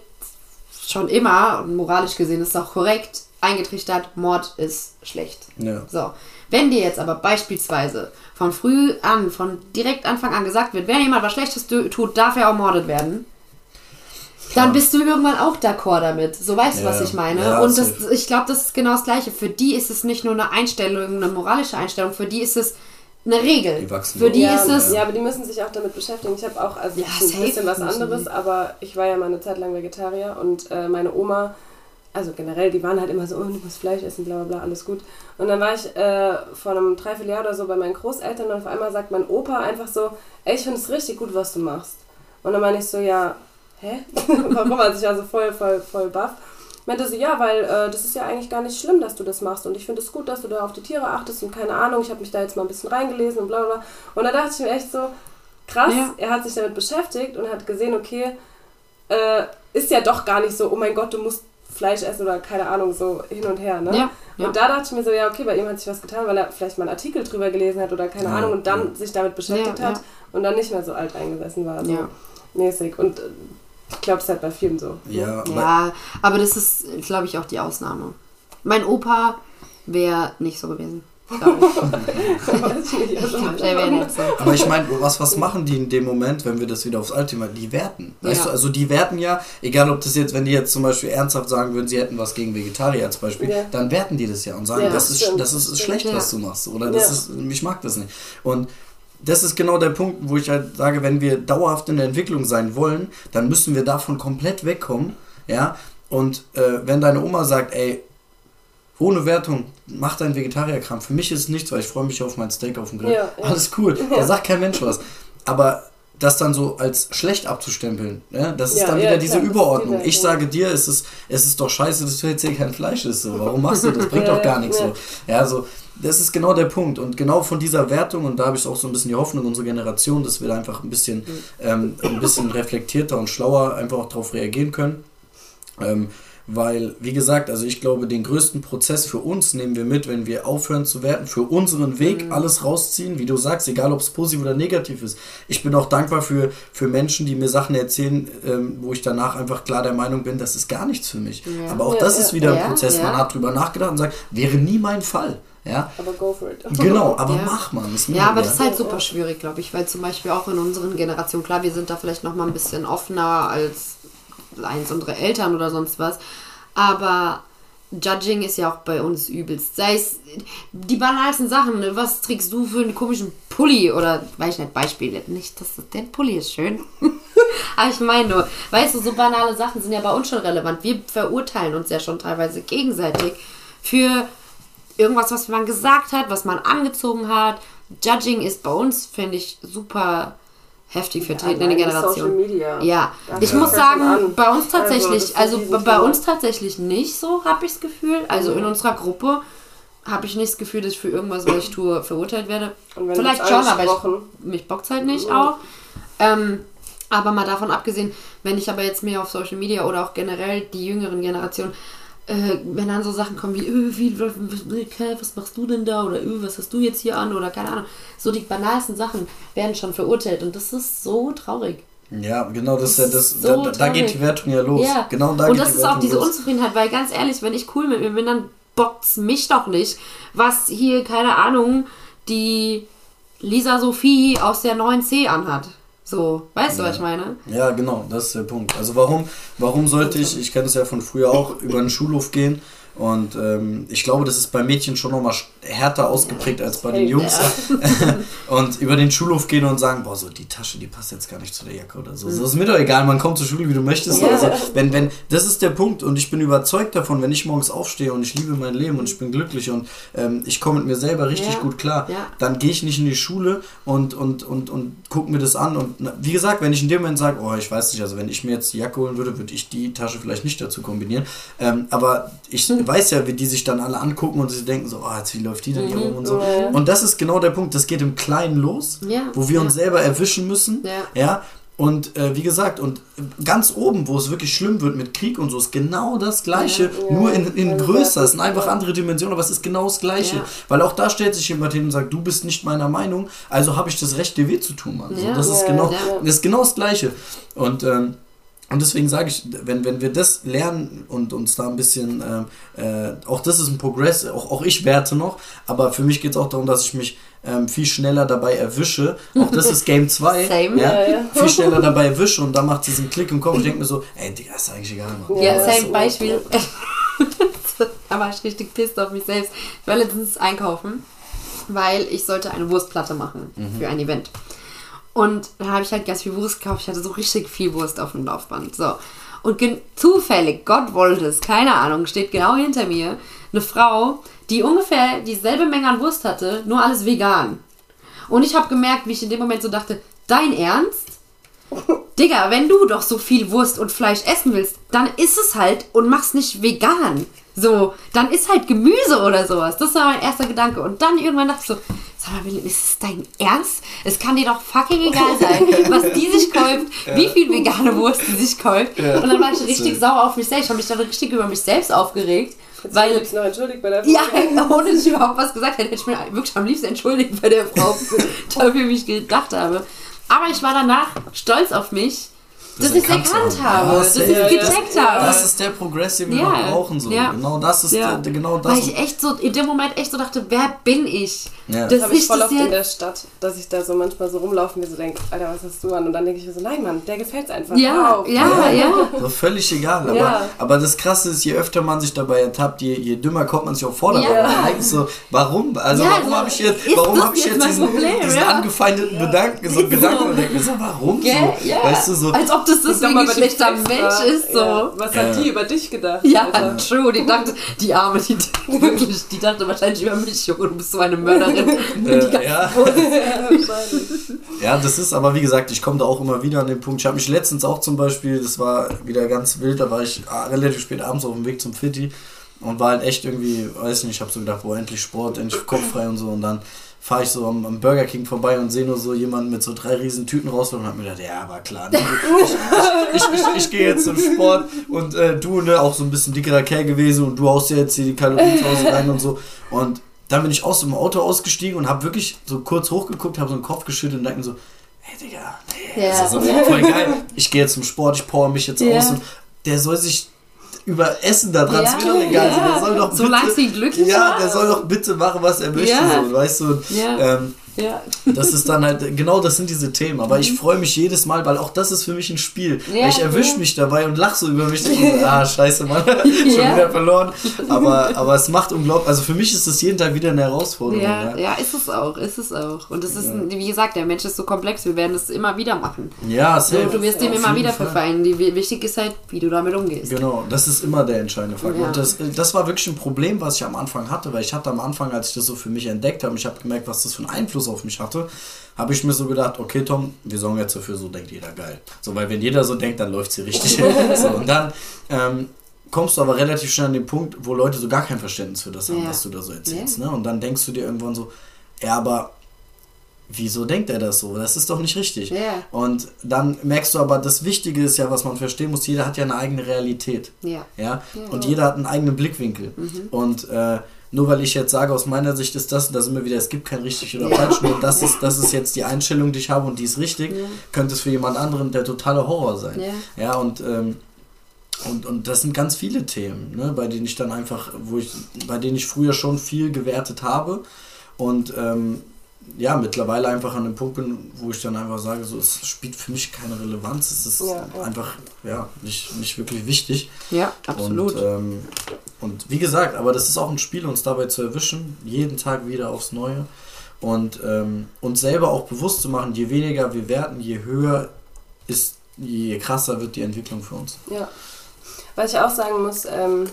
schon immer, und moralisch gesehen ist es auch korrekt, eingetrichtert, Mord ist schlecht. Ja. So. Wenn dir jetzt aber beispielsweise von früh an, von direkt Anfang an gesagt wird, wenn jemand was Schlechtes tut, darf er ermordet werden, dann bist du irgendwann auch d'accord damit. So weißt du, was ich meine. Ja, und das, ich glaube, das ist genau das Gleiche. Für die ist es nicht nur eine Einstellung, eine moralische Einstellung, für die ist es eine Regel. Die wachsen für die ja, ist es. Ja, aber die müssen sich auch damit beschäftigen. Ich habe auch also ja, ein bisschen was anderes, aber ich war ja mal eine Zeit lang Vegetarier und äh, meine Oma, also generell, die waren halt immer so, oh, du musst Fleisch essen, bla bla bla, alles gut. Und dann war ich äh, vor einem Dreivierteljahr oder so bei meinen Großeltern und auf einmal sagt mein Opa einfach so, ey, ich finde es richtig gut, was du machst. Und dann meine ich so, ja, hä? Warum? Also ich also voll, voll, voll baff. Meinte sie, ja, weil äh, das ist ja eigentlich gar nicht schlimm, dass du das machst. Und ich finde es gut, dass du da auf die Tiere achtest und keine Ahnung, ich habe mich da jetzt mal ein bisschen reingelesen und bla bla. Und da dachte ich mir echt so, krass, Ja. er hat sich damit beschäftigt und hat gesehen, okay, äh, ist ja doch gar nicht so, oh mein Gott, du musst Fleisch essen oder keine Ahnung, so hin und her, ne? Ja, ja. Und da dachte ich mir so, ja, okay, bei ihm hat sich was getan, weil er vielleicht mal einen Artikel drüber gelesen hat oder keine Ja, Ahnung und dann sich damit beschäftigt hat und dann nicht mehr so alt eingesessen war, so Ja. mäßig. Und äh, ich glaube, es ist halt bei vielen so. Ja, aber Ja, aber das ist, glaube ich, auch die Ausnahme. Mein Opa wäre nicht so gewesen. Glaub ich. Ich der wäre nicht so. Aber ich meine, was, was machen die in dem Moment, wenn wir das wieder aufs alte Thema, die werten. Weißt Ja. du, also die werten ja, egal ob das jetzt, wenn die jetzt zum Beispiel ernsthaft sagen würden, sie hätten was gegen Vegetarier als Beispiel, Ja. dann werten die das ja und sagen, Ja, das, ist, das ist schlecht, was du machst. Oder das ist, ich mag das nicht. Und das ist genau der Punkt, wo ich halt sage, wenn wir dauerhaft in der Entwicklung sein wollen, dann müssen wir davon komplett wegkommen. Ja. Und äh, wenn deine Oma sagt, ey, ohne Wertung, mach deinen Vegetarierkram. Für mich ist es nichts, weil ich freue mich auf mein Steak auf dem Grill. Ja, ja. Alles cool. Da sagt kein Mensch was. Aber das dann so als schlecht abzustempeln, ne? das ist Ja, dann wieder klar, diese ist Überordnung. die Ich sage dir, es ist, es ist doch scheiße, dass du jetzt hier kein Fleisch isst. So. Warum machst du das? Bringt doch gar nichts so. Ja, so. Das ist genau der Punkt. Und genau von dieser Wertung, und da habe ich auch so ein bisschen die Hoffnung, unsere Generation, dass wir da einfach ein bisschen, ähm, ein bisschen reflektierter und schlauer einfach auch darauf reagieren können. Ähm, weil, wie gesagt, also ich glaube, den größten Prozess für uns nehmen wir mit, wenn wir aufhören zu werten, für unseren Weg alles rausziehen, wie du sagst, egal ob es positiv oder negativ ist. Ich bin auch dankbar für, für Menschen, die mir Sachen erzählen, ähm, wo ich danach einfach klar der Meinung bin, das ist gar nichts für mich. Ja. Aber auch das ist wieder ein ja, Prozess. Man ja. hat drüber nachgedacht und sagt, wäre nie mein Fall. Ja, Aber go for it. genau, aber mach man. Ist Ja, aber das ist halt super schwierig, glaube ich, weil zum Beispiel auch in unseren Generationen, klar, wir sind da vielleicht noch mal ein bisschen offener als eins unsere Eltern oder sonst was, aber Judging ist ja auch bei uns übelst. Sei es die banalsten Sachen, ne? was trägst du für einen komischen Pulli oder, weiß ich nicht, Beispiele, nicht, dass der Pulli ist schön. aber ich meine nur, weißt du, so banale Sachen sind ja bei uns schon relevant. Wir verurteilen uns ja schon teilweise gegenseitig für irgendwas, was man gesagt hat, was man angezogen hat. Judging ist bei uns, finde ich, super heftig vertreten in der alleine Generation. Social Media. Ja, Da ich muss das sagen, bei uns Also, das tatsächlich, also, ein bei uns tatsächlich nicht so, habe ich das Gefühl. Also Mhm. in unserer Gruppe habe ich nicht das Gefühl, dass ich für irgendwas, was ich tue, verurteilt werde. Vielleicht schon, aber ich, mich bockt halt nicht Mhm. auch. Ähm, aber mal davon abgesehen, wenn ich aber jetzt mehr auf Social Media oder auch generell die jüngeren Generationen, äh, wenn dann so Sachen kommen wie, äh, wie was, machst du denn da oder äh, was hast du jetzt hier an oder keine Ahnung, so die banalsten Sachen werden schon verurteilt und das ist so traurig. Ja, genau, das, ist ja das, so da, da geht die Wertung ja los. Ja, Genau da und das ist auch diese los. Unzufriedenheit, weil ganz ehrlich, wenn ich cool mit mir bin, dann bockt's mich doch nicht, was hier, keine Ahnung, die Lisa Sophie aus der 9C anhat. So, weißt du, was ich meine? Ja, genau, das ist der Punkt. Also warum, warum sollte ich, ich kenne es ja von früher auch, über den Schulhof gehen und ähm, ich glaube, das ist bei Mädchen schon nochmal härter ausgeprägt als bei den Jungs. und über den Schulhof gehen und sagen, boah, so die Tasche, die passt jetzt gar nicht zu der Jacke oder so. So ist mir doch egal, man kommt zur Schule, wie du möchtest. Ja. Also, wenn, wenn, das ist der Punkt und ich bin überzeugt davon, wenn ich morgens aufstehe und ich liebe mein Leben und ich bin glücklich und ähm, ich komme mit mir selber richtig Ja. gut klar, Ja. dann gehe ich nicht in die Schule und, und, und, und gucke mir das an. Und wie gesagt, wenn ich in dem Moment sage, oh, ich weiß nicht, also wenn ich mir jetzt die Jacke holen würde, würde ich die Tasche vielleicht nicht dazu kombinieren. Ähm, aber ich weiß ja, wie die sich dann alle angucken und sie denken so, oh, jetzt wie läuft die hier rum und so. Ja. Und das ist genau der Punkt, das geht im Kleinen los, Ja. wo wir uns Ja. selber erwischen müssen. Ja. ja? Und äh, wie gesagt, und ganz oben, wo es wirklich schlimm wird mit Krieg und so, ist genau das Gleiche, Ja. nur in, in Ja. größer. Es sind einfach Ja. andere Dimensionen, aber es ist genau das Gleiche. Ja. Weil auch da stellt sich jemand hin und sagt, du bist nicht meiner Meinung, also habe ich das Recht, dir weh zu tun, Mann. So, Ja. das, ist Ja, genau, ja. das ist genau das Gleiche. Und, ähm, und deswegen sage ich, wenn, wenn wir das lernen und uns da ein bisschen, ähm, äh, auch das ist ein Progress, auch, auch ich werte noch, aber für mich geht es auch darum, dass ich mich ähm, viel schneller dabei erwische. Auch das ist Game 2. Same. Ja, Ja, ja. Viel schneller dabei erwische und dann macht es diesen Klick im Kopf. Ich denke mir so, ey, Digga, ist eigentlich egal, Mann. Ja, Ja, same so. Beispiel. da war ich richtig pisst auf mich selbst. Ich war letztens einkaufen, weil ich sollte eine Wurstplatte machen für ein Event. Und da habe ich halt ganz viel Wurst gekauft. Ich hatte so richtig viel Wurst auf dem Laufband. So. Und zufällig, Gott wollte es, keine Ahnung, steht genau hinter mir eine Frau, die ungefähr dieselbe Menge an Wurst hatte, nur alles vegan. Und ich habe gemerkt, wie ich in dem Moment so dachte, dein Ernst? Digga, wenn du doch so viel Wurst und Fleisch essen willst, dann isst es halt und mach's nicht vegan. So, dann isst halt Gemüse oder sowas. Das war mein erster Gedanke. Und dann irgendwann dachte ich so, sag mal, Willi, ist es dein Ernst? Es kann dir doch fucking egal sein, was die sich kauft, wie viel vegane Wurst die sich kauft. Und dann war ich richtig sauer auf mich selbst. Ich habe mich dann richtig über mich selbst aufgeregt. Jetzt Weil, weil, noch entschuldigt bei der ja, Frage. ohne dass ich überhaupt was gesagt hätte, hätte ich mir wirklich am liebsten entschuldigt bei der Frau dafür, wie ich gedacht habe. Aber ich war danach stolz auf mich, dass ich es erkannt habe, Ja, dass ich safe. es gecheckt habe. Das ist der Progress, den wir Ja, noch brauchen. So. ja. Genau das ist Ja. der, genau das. Weil ich echt so in dem Moment echt so dachte, wer bin ich? Ja. Dass Das habe ich voll das oft in der Stadt, dass ich da so manchmal so rumlaufe und mir so denke, Alter, was hast du an? Und dann denke ich mir so, nein, Mann, der gefällt's einfach. Ja, auf. ja, ja. So völlig egal. Aber, Ja. aber das Krasse ist, je öfter man sich dabei ertappt, je, je dümmer kommt man sich auch vor. dabei. Ja. Man denkt so, warum? Also Ja, warum so, habe ich jetzt, warum das habe ich jetzt diesen, Problem? diesen Ja. angefeindeten Gedanken, so Gedanken und denke mir so, warum so? Weißt du so? Als ob das Guck doch deswegen mal ein schlechter Mensch war. ist. So. Ja. Was hat Ja. die über dich gedacht? Ja, Alter? true. Die dachte, die Arme, die wirklich, die dachte wahrscheinlich über mich, Junge, du bist so eine Mörderin. Äh, ja. Ja, das ist aber wie gesagt, ich komme da auch immer wieder an den Punkt. Ich habe mich letztens auch zum Beispiel, das war wieder ganz wild, da war ich ah, relativ spät abends auf dem Weg zum Fitti und war halt echt irgendwie, weiß nicht, ich habe so gedacht, boah, endlich Sport, endlich Kopf frei und so und dann fahre ich so am, am Burger King vorbei und sehe nur so jemanden mit so drei riesen Tüten rauslaufen und hab mir gedacht, ja, war klar. Ne? Ich, ich, ich, ich gehe jetzt zum Sport und äh, du, ne, auch so ein bisschen dickerer Kerl gewesen und du haust dir jetzt hier die Kalorien zu rein und so und dann bin ich aus dem Auto ausgestiegen und habe wirklich so kurz hochgeguckt, habe so den Kopf geschüttelt und dachte mir so, hey Digga, nee, Ja. das ist so voll geil. Ich gehe jetzt zum Sport, ich power mich jetzt Ja. aus und der soll sich über Essen da dran, Ja, ist mir doch egal. ja. Der soll doch Solange bitte, sie glücklich Ja, der soll doch bitte machen, was er möchte, so, weißt du. Ja. ähm, Ja. das ist dann halt, genau das sind diese Themen. Aber ich freue mich jedes Mal, weil auch das ist für mich ein Spiel. Mhm. Ja, ich erwische ja. mich dabei und lache so über mich. Denke so, ah, scheiße, Mann, schon wieder verloren. Aber, aber es macht unglaublich, also für mich ist es jeden Tag wieder eine Herausforderung. Ja, Ja, ist es auch, ist es auch. Und es ist, wie gesagt, der Mensch ist so komplex, wir werden es immer wieder machen. ja safe. du wirst dem immer wieder Fall. verfallen. Die, wichtig ist halt, wie du damit umgehst. Genau, das ist immer der entscheidende Faktor. Und das, das war wirklich ein Problem, was ich am Anfang hatte, weil ich hatte am Anfang, als ich das so für mich entdeckt habe, und ich habe gemerkt, was das für einen Einfluss auf mich hatte, habe ich mir so gedacht, okay Tom, wir sorgen jetzt dafür, so denkt jeder geil. So, weil wenn jeder so denkt, dann läuft sie richtig. so, und dann ähm, kommst du aber relativ schnell an den Punkt, wo Leute so gar kein Verständnis für das haben, Ja. was du da so erzählst. Ja. Ne? Und dann denkst du dir irgendwann so, ja, aber wieso denkt er das so? Das ist doch nicht richtig. Ja. Und dann merkst du aber, das Wichtige ist ja, was man verstehen muss, jeder hat ja eine eigene Realität. Ja. Ja? Und jeder hat einen eigenen Blickwinkel. Und äh, nur weil ich jetzt sage, aus meiner Sicht ist das, da sind wir wieder, es gibt kein richtig oder falsch, nur das ist, das ist jetzt die Einstellung, die ich habe und die ist richtig, könnte es für jemand anderen der totale Horror sein. Ja. Ja, und, ähm, und, und das sind ganz viele Themen, ne, bei denen ich dann einfach, wo ich, bei denen ich früher schon viel gewertet habe und ähm, ja, mittlerweile einfach an dem Punkt bin, wo ich dann einfach sage, so, es spielt für mich keine Relevanz, es ist Ja, ja. einfach, ja, nicht, nicht wirklich wichtig. Ja, absolut. Und, ähm, und wie gesagt, aber das ist auch ein Spiel, uns dabei zu erwischen, jeden Tag wieder aufs Neue. Und ähm, uns selber auch bewusst zu machen, je weniger wir werten, je höher ist, je krasser wird die Entwicklung für uns. Ja. Was ich auch sagen muss, ähm,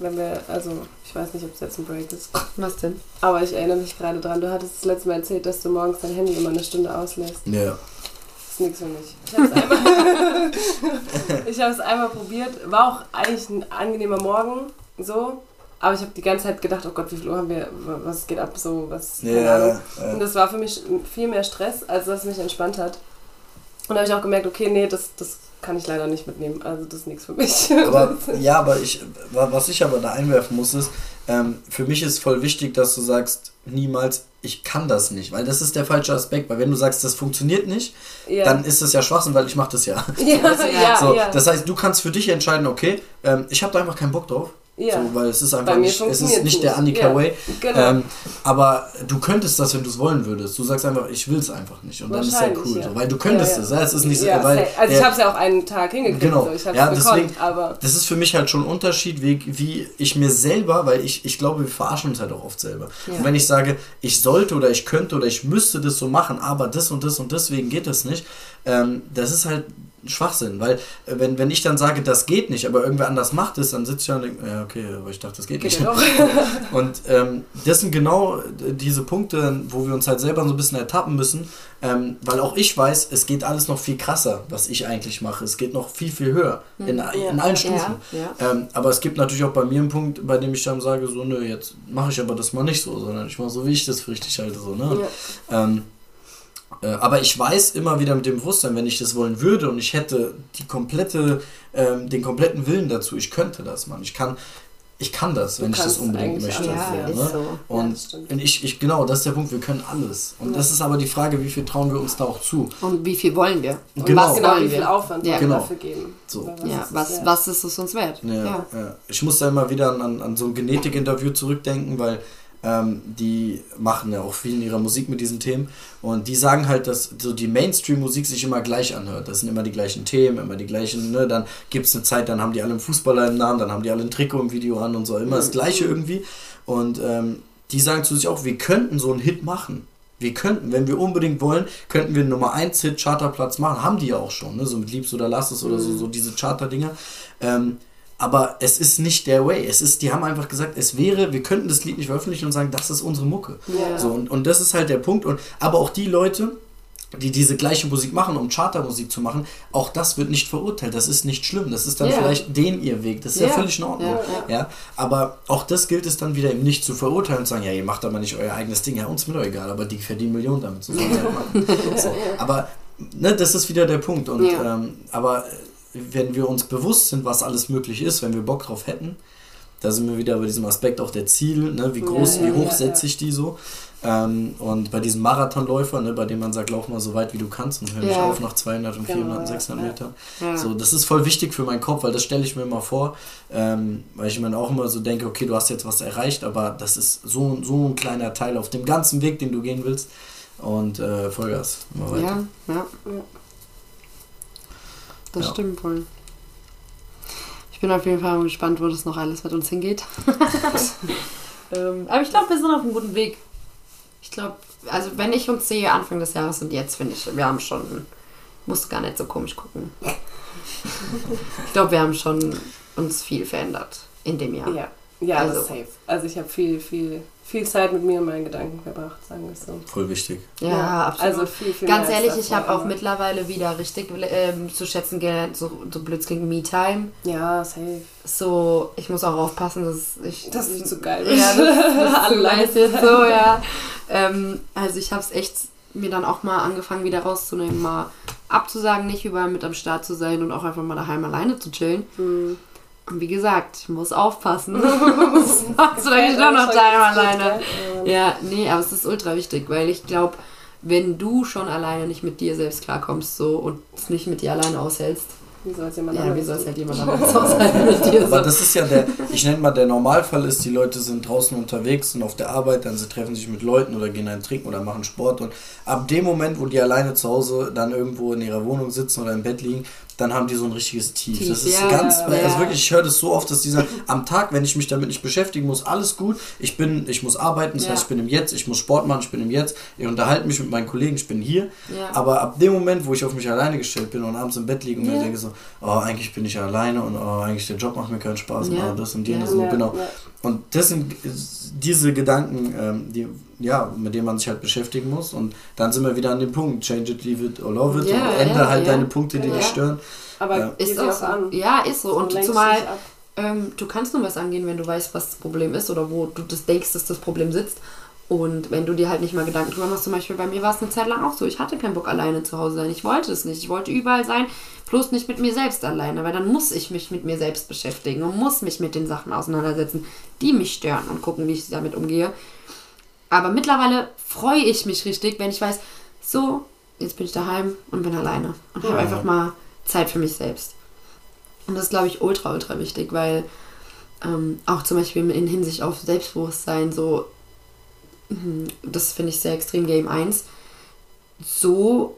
wenn wir, also ich weiß nicht, ob es jetzt ein Break ist, Was denn? aber ich erinnere mich gerade dran, du hattest das letzte Mal erzählt, dass du morgens dein Handy immer eine Stunde auslässt. Ja. Das ist nichts für mich. Ich habe es einmal, ich habe es einmal probiert. War auch eigentlich ein angenehmer Morgen, so. Aber ich habe die ganze Zeit gedacht, oh Gott, wie viel Uhr haben wir, was geht ab, so, was, keine Ja, Ahnung. Und das war für mich viel mehr Stress, als dass es mich entspannt hat. Und da habe ich auch gemerkt, okay, nee, das, das kann ich leider nicht mitnehmen. Also das ist nichts für mich. aber, ja, aber ich, wa- was ich aber da einwerfen muss, ist, ähm, für mich ist voll wichtig, dass du sagst, niemals, ich kann das nicht, weil das ist der falsche Aspekt, weil wenn du sagst, das funktioniert nicht, ja. dann ist es ja Schwachsinn, weil ich mache das ja. ja, ja, so, ja. Das heißt, du kannst für dich entscheiden, okay, ähm, ich habe da einfach keinen Bock drauf. Ja. So, weil es ist einfach nicht, es ist nicht der. Annika Ja, Way. genau. Ähm, aber du könntest das, wenn du es wollen würdest. Du sagst einfach, ich will es einfach nicht. Und dann ist ja Wahrscheinlich, cool. ja. So, weil du könntest Ja, es. ja. Ja, es ist nicht so, ja, weil also ich habe es ja auch einen Tag hingekriegt. Genau. So. Ich habe Ja, es deswegen- aber das ist für mich halt schon ein Unterschied, wie, wie ich mir selber, weil ich, ich glaube, wir verarschen uns halt auch oft selber. Ja. Und wenn ich sage, ich sollte oder ich könnte oder ich müsste das so machen, aber das und das und deswegen geht das nicht, ähm, das ist halt Schwachsinn, weil äh, wenn, wenn ich dann sage, das geht nicht, aber irgendwer anders macht es, dann sitze ich da und denke, ja, okay, aber ich dachte, das geht, Geht nicht. ja. Und ähm, das sind genau diese Punkte, wo wir uns halt selber so ein bisschen ertappen müssen, ähm, weil auch ich weiß, es geht alles noch viel krasser, was ich eigentlich mache. Es geht noch viel, viel höher in, in allen Stufen. Ja, ja. Ähm, aber es gibt natürlich auch bei mir einen Punkt, bei dem ich dann sage, so, nö, jetzt mache ich aber das mal nicht so, sondern ich mache so, wie ich das für richtig halte. So, ne? Äh, aber ich weiß immer wieder mit dem Bewusstsein, wenn ich das wollen würde und ich hätte die komplette, ähm, den kompletten Willen dazu, ich könnte das, Mann. Ich kann, ich kann das, Du wenn ich das unbedingt möchte. ja, ist ne? so. Ja, Und und ich, ich, genau, das ist der Punkt, wir können alles. Und das ist aber die Frage, wie viel trauen wir uns da auch zu. Und wie viel wollen wir? Und Genau. was Genau, wollen wie viel? Aufwand Ja. Genau. dafür geben. So. Oder Ja, ist was, wert? was ist es uns wert? Ja, ja. Ich muss da immer wieder an, an, an so ein Genetikinterview zurückdenken, weil ähm, die machen ja auch viel in ihrer Musik mit diesen Themen und die sagen halt, dass so die Mainstream-Musik sich immer gleich anhört. Das sind immer die gleichen Themen, immer die gleichen, ne? Dann gibt es eine Zeit, dann haben die alle einen Fußballer im Namen, dann haben die alle ein Trikot im Video an und so, immer das gleiche irgendwie. Und ähm, die sagen zu sich auch, wir könnten so einen Hit machen. Wir könnten, wenn wir unbedingt wollen, könnten wir einen Nummer 1 Hit Charterplatz machen. Haben die ja auch schon, ne? so mit Liebst oder Lass es oder so, so diese Charter-Dinger. Ähm, aber es ist nicht der Way. Es ist, die haben einfach gesagt, es wäre, wir könnten das Lied nicht veröffentlichen und sagen, das ist unsere Mucke. Ja. So, und, und das ist halt der Punkt. Und, aber auch die Leute, die diese gleiche Musik machen, um Chartermusik zu machen, auch das wird nicht verurteilt. Das ist nicht schlimm. Das ist dann Ja. vielleicht den ihr Weg. Das ist ja, Ja. völlig in Ordnung. Ja, Ja, aber auch das gilt es dann wieder eben nicht zu verurteilen und zu sagen, ja, ihr macht aber nicht euer eigenes Ding. Ja, uns mir doch egal, aber die verdienen Millionen damit. So so. Aber ne, das ist wieder der Punkt. Und, Ja. ähm, aber wenn wir uns bewusst sind, was alles möglich ist, wenn wir Bock drauf hätten, da sind wir wieder bei diesem Aspekt auch der Ziele, ne? wie groß, Ja, wie ja, hoch ja, setze ich die so. Ähm, und bei diesem Marathonläufer, ne, bei dem man sagt, lauf mal so weit wie du kannst und hör nicht Ja. auf nach 200 und 400 und Genau, 600 ja. Metern. Ja. So, das ist voll wichtig für meinen Kopf, weil das stelle ich mir immer vor, ähm, weil ich mir auch immer so denke, okay, du hast jetzt was erreicht, aber das ist so, so ein kleiner Teil auf dem ganzen Weg, den du gehen willst. Und äh, Vollgas, immer weiter. Ja, ja. Das Ja. stimmt voll. Ich bin auf jeden Fall gespannt, wo das noch alles mit uns hingeht. ähm, aber ich glaube, wir sind auf einem guten Weg. Ich glaube, also wenn ich uns sehe, Anfang des Jahres und jetzt, finde ich, wir haben schon, musst gar nicht so komisch gucken. ich glaube, wir haben schon uns viel verändert in dem Jahr. Ja, ja also safe. Also ich habe viel, viel, viel Zeit mit mir und meinen Gedanken verbracht, sagen wir es so. Voll wichtig. Ja, absolut. Also viel, viel Ganz ehrlich, ich habe auch mittlerweile wieder richtig ähm, zu schätzen gelernt, so, so blöd klingt, Me-Time. Ja, safe. So, ich muss auch aufpassen, dass ich. Das ist zu geil. Ja, das ist alles jetzt so, ja. Ähm, also ich habe es echt mir dann auch mal angefangen wieder rauszunehmen, mal abzusagen, nicht überall mit am Start zu sein und auch einfach mal daheim alleine zu chillen. Hm. Und wie gesagt, ich muss aufpassen. Sonst machst du dann doch noch daheim alleine. Ja, nee, aber es ist ultra wichtig, weil ich glaube, wenn du schon alleine nicht mit dir selbst klarkommst so und es nicht mit dir alleine aushältst, Wie soll es jemand ja, wie soll es halt jemand anderes aushalten mit dir Aber das ist ja der, ich nenne mal der Normalfall ist, die Leute sind draußen unterwegs und auf der Arbeit, dann sie treffen sich mit Leuten oder gehen einen trinken oder machen Sport und ab dem Moment, wo die alleine zu Hause dann irgendwo in ihrer Wohnung sitzen oder im Bett liegen, dann haben die so ein richtiges Tief. Tief, das ist ja, ganz, ja. also wirklich, ich höre das so oft, dass die sagen, am Tag, wenn ich mich damit nicht beschäftigen muss, alles gut, ich bin, ich muss arbeiten, das Ja. heißt, ich bin im Jetzt, ich muss Sport machen, ich bin im Jetzt, ich unterhalte mich mit meinen Kollegen, ich bin hier, aber ab dem Moment, wo ich auf mich alleine gestellt bin und abends im Bett liege und mir denke so, oh, eigentlich bin ich alleine und oh, eigentlich der Job macht mir keinen Spaß und oh, das und jenes und Ja, genau. Und das sind diese Gedanken, ähm, die, ja, mit denen man sich halt beschäftigen muss. Und dann sind wir wieder an dem Punkt, change it, leave it or love it. Ja, und ändere ja, halt ja. deine Punkte, die Ja. dich stören. Aber Ja. Ist auch so. an. Ja, ist so. Und lenkst zumal, ähm, du kannst nur was angehen, wenn du weißt, was das Problem ist oder wo du das denkst, dass das Problem sitzt. Und wenn du dir halt nicht mal Gedanken drüber machst, zum Beispiel bei mir war es eine Zeit lang auch so, ich hatte keinen Bock alleine zu Hause sein. Ich wollte es nicht. Ich wollte überall sein, bloß nicht mit mir selbst alleine, weil dann muss ich mich mit mir selbst beschäftigen und muss mich mit den Sachen auseinandersetzen, die mich stören und gucken, wie ich damit umgehe. Aber mittlerweile freue ich mich richtig, wenn ich weiß, so, jetzt bin ich daheim und bin alleine und habe Ja. einfach mal Zeit für mich selbst. Und das ist, glaube ich, ultra, ultra wichtig, weil ähm, auch zum Beispiel in Hinsicht auf Selbstbewusstsein, so, das finde ich sehr extrem Game 1, so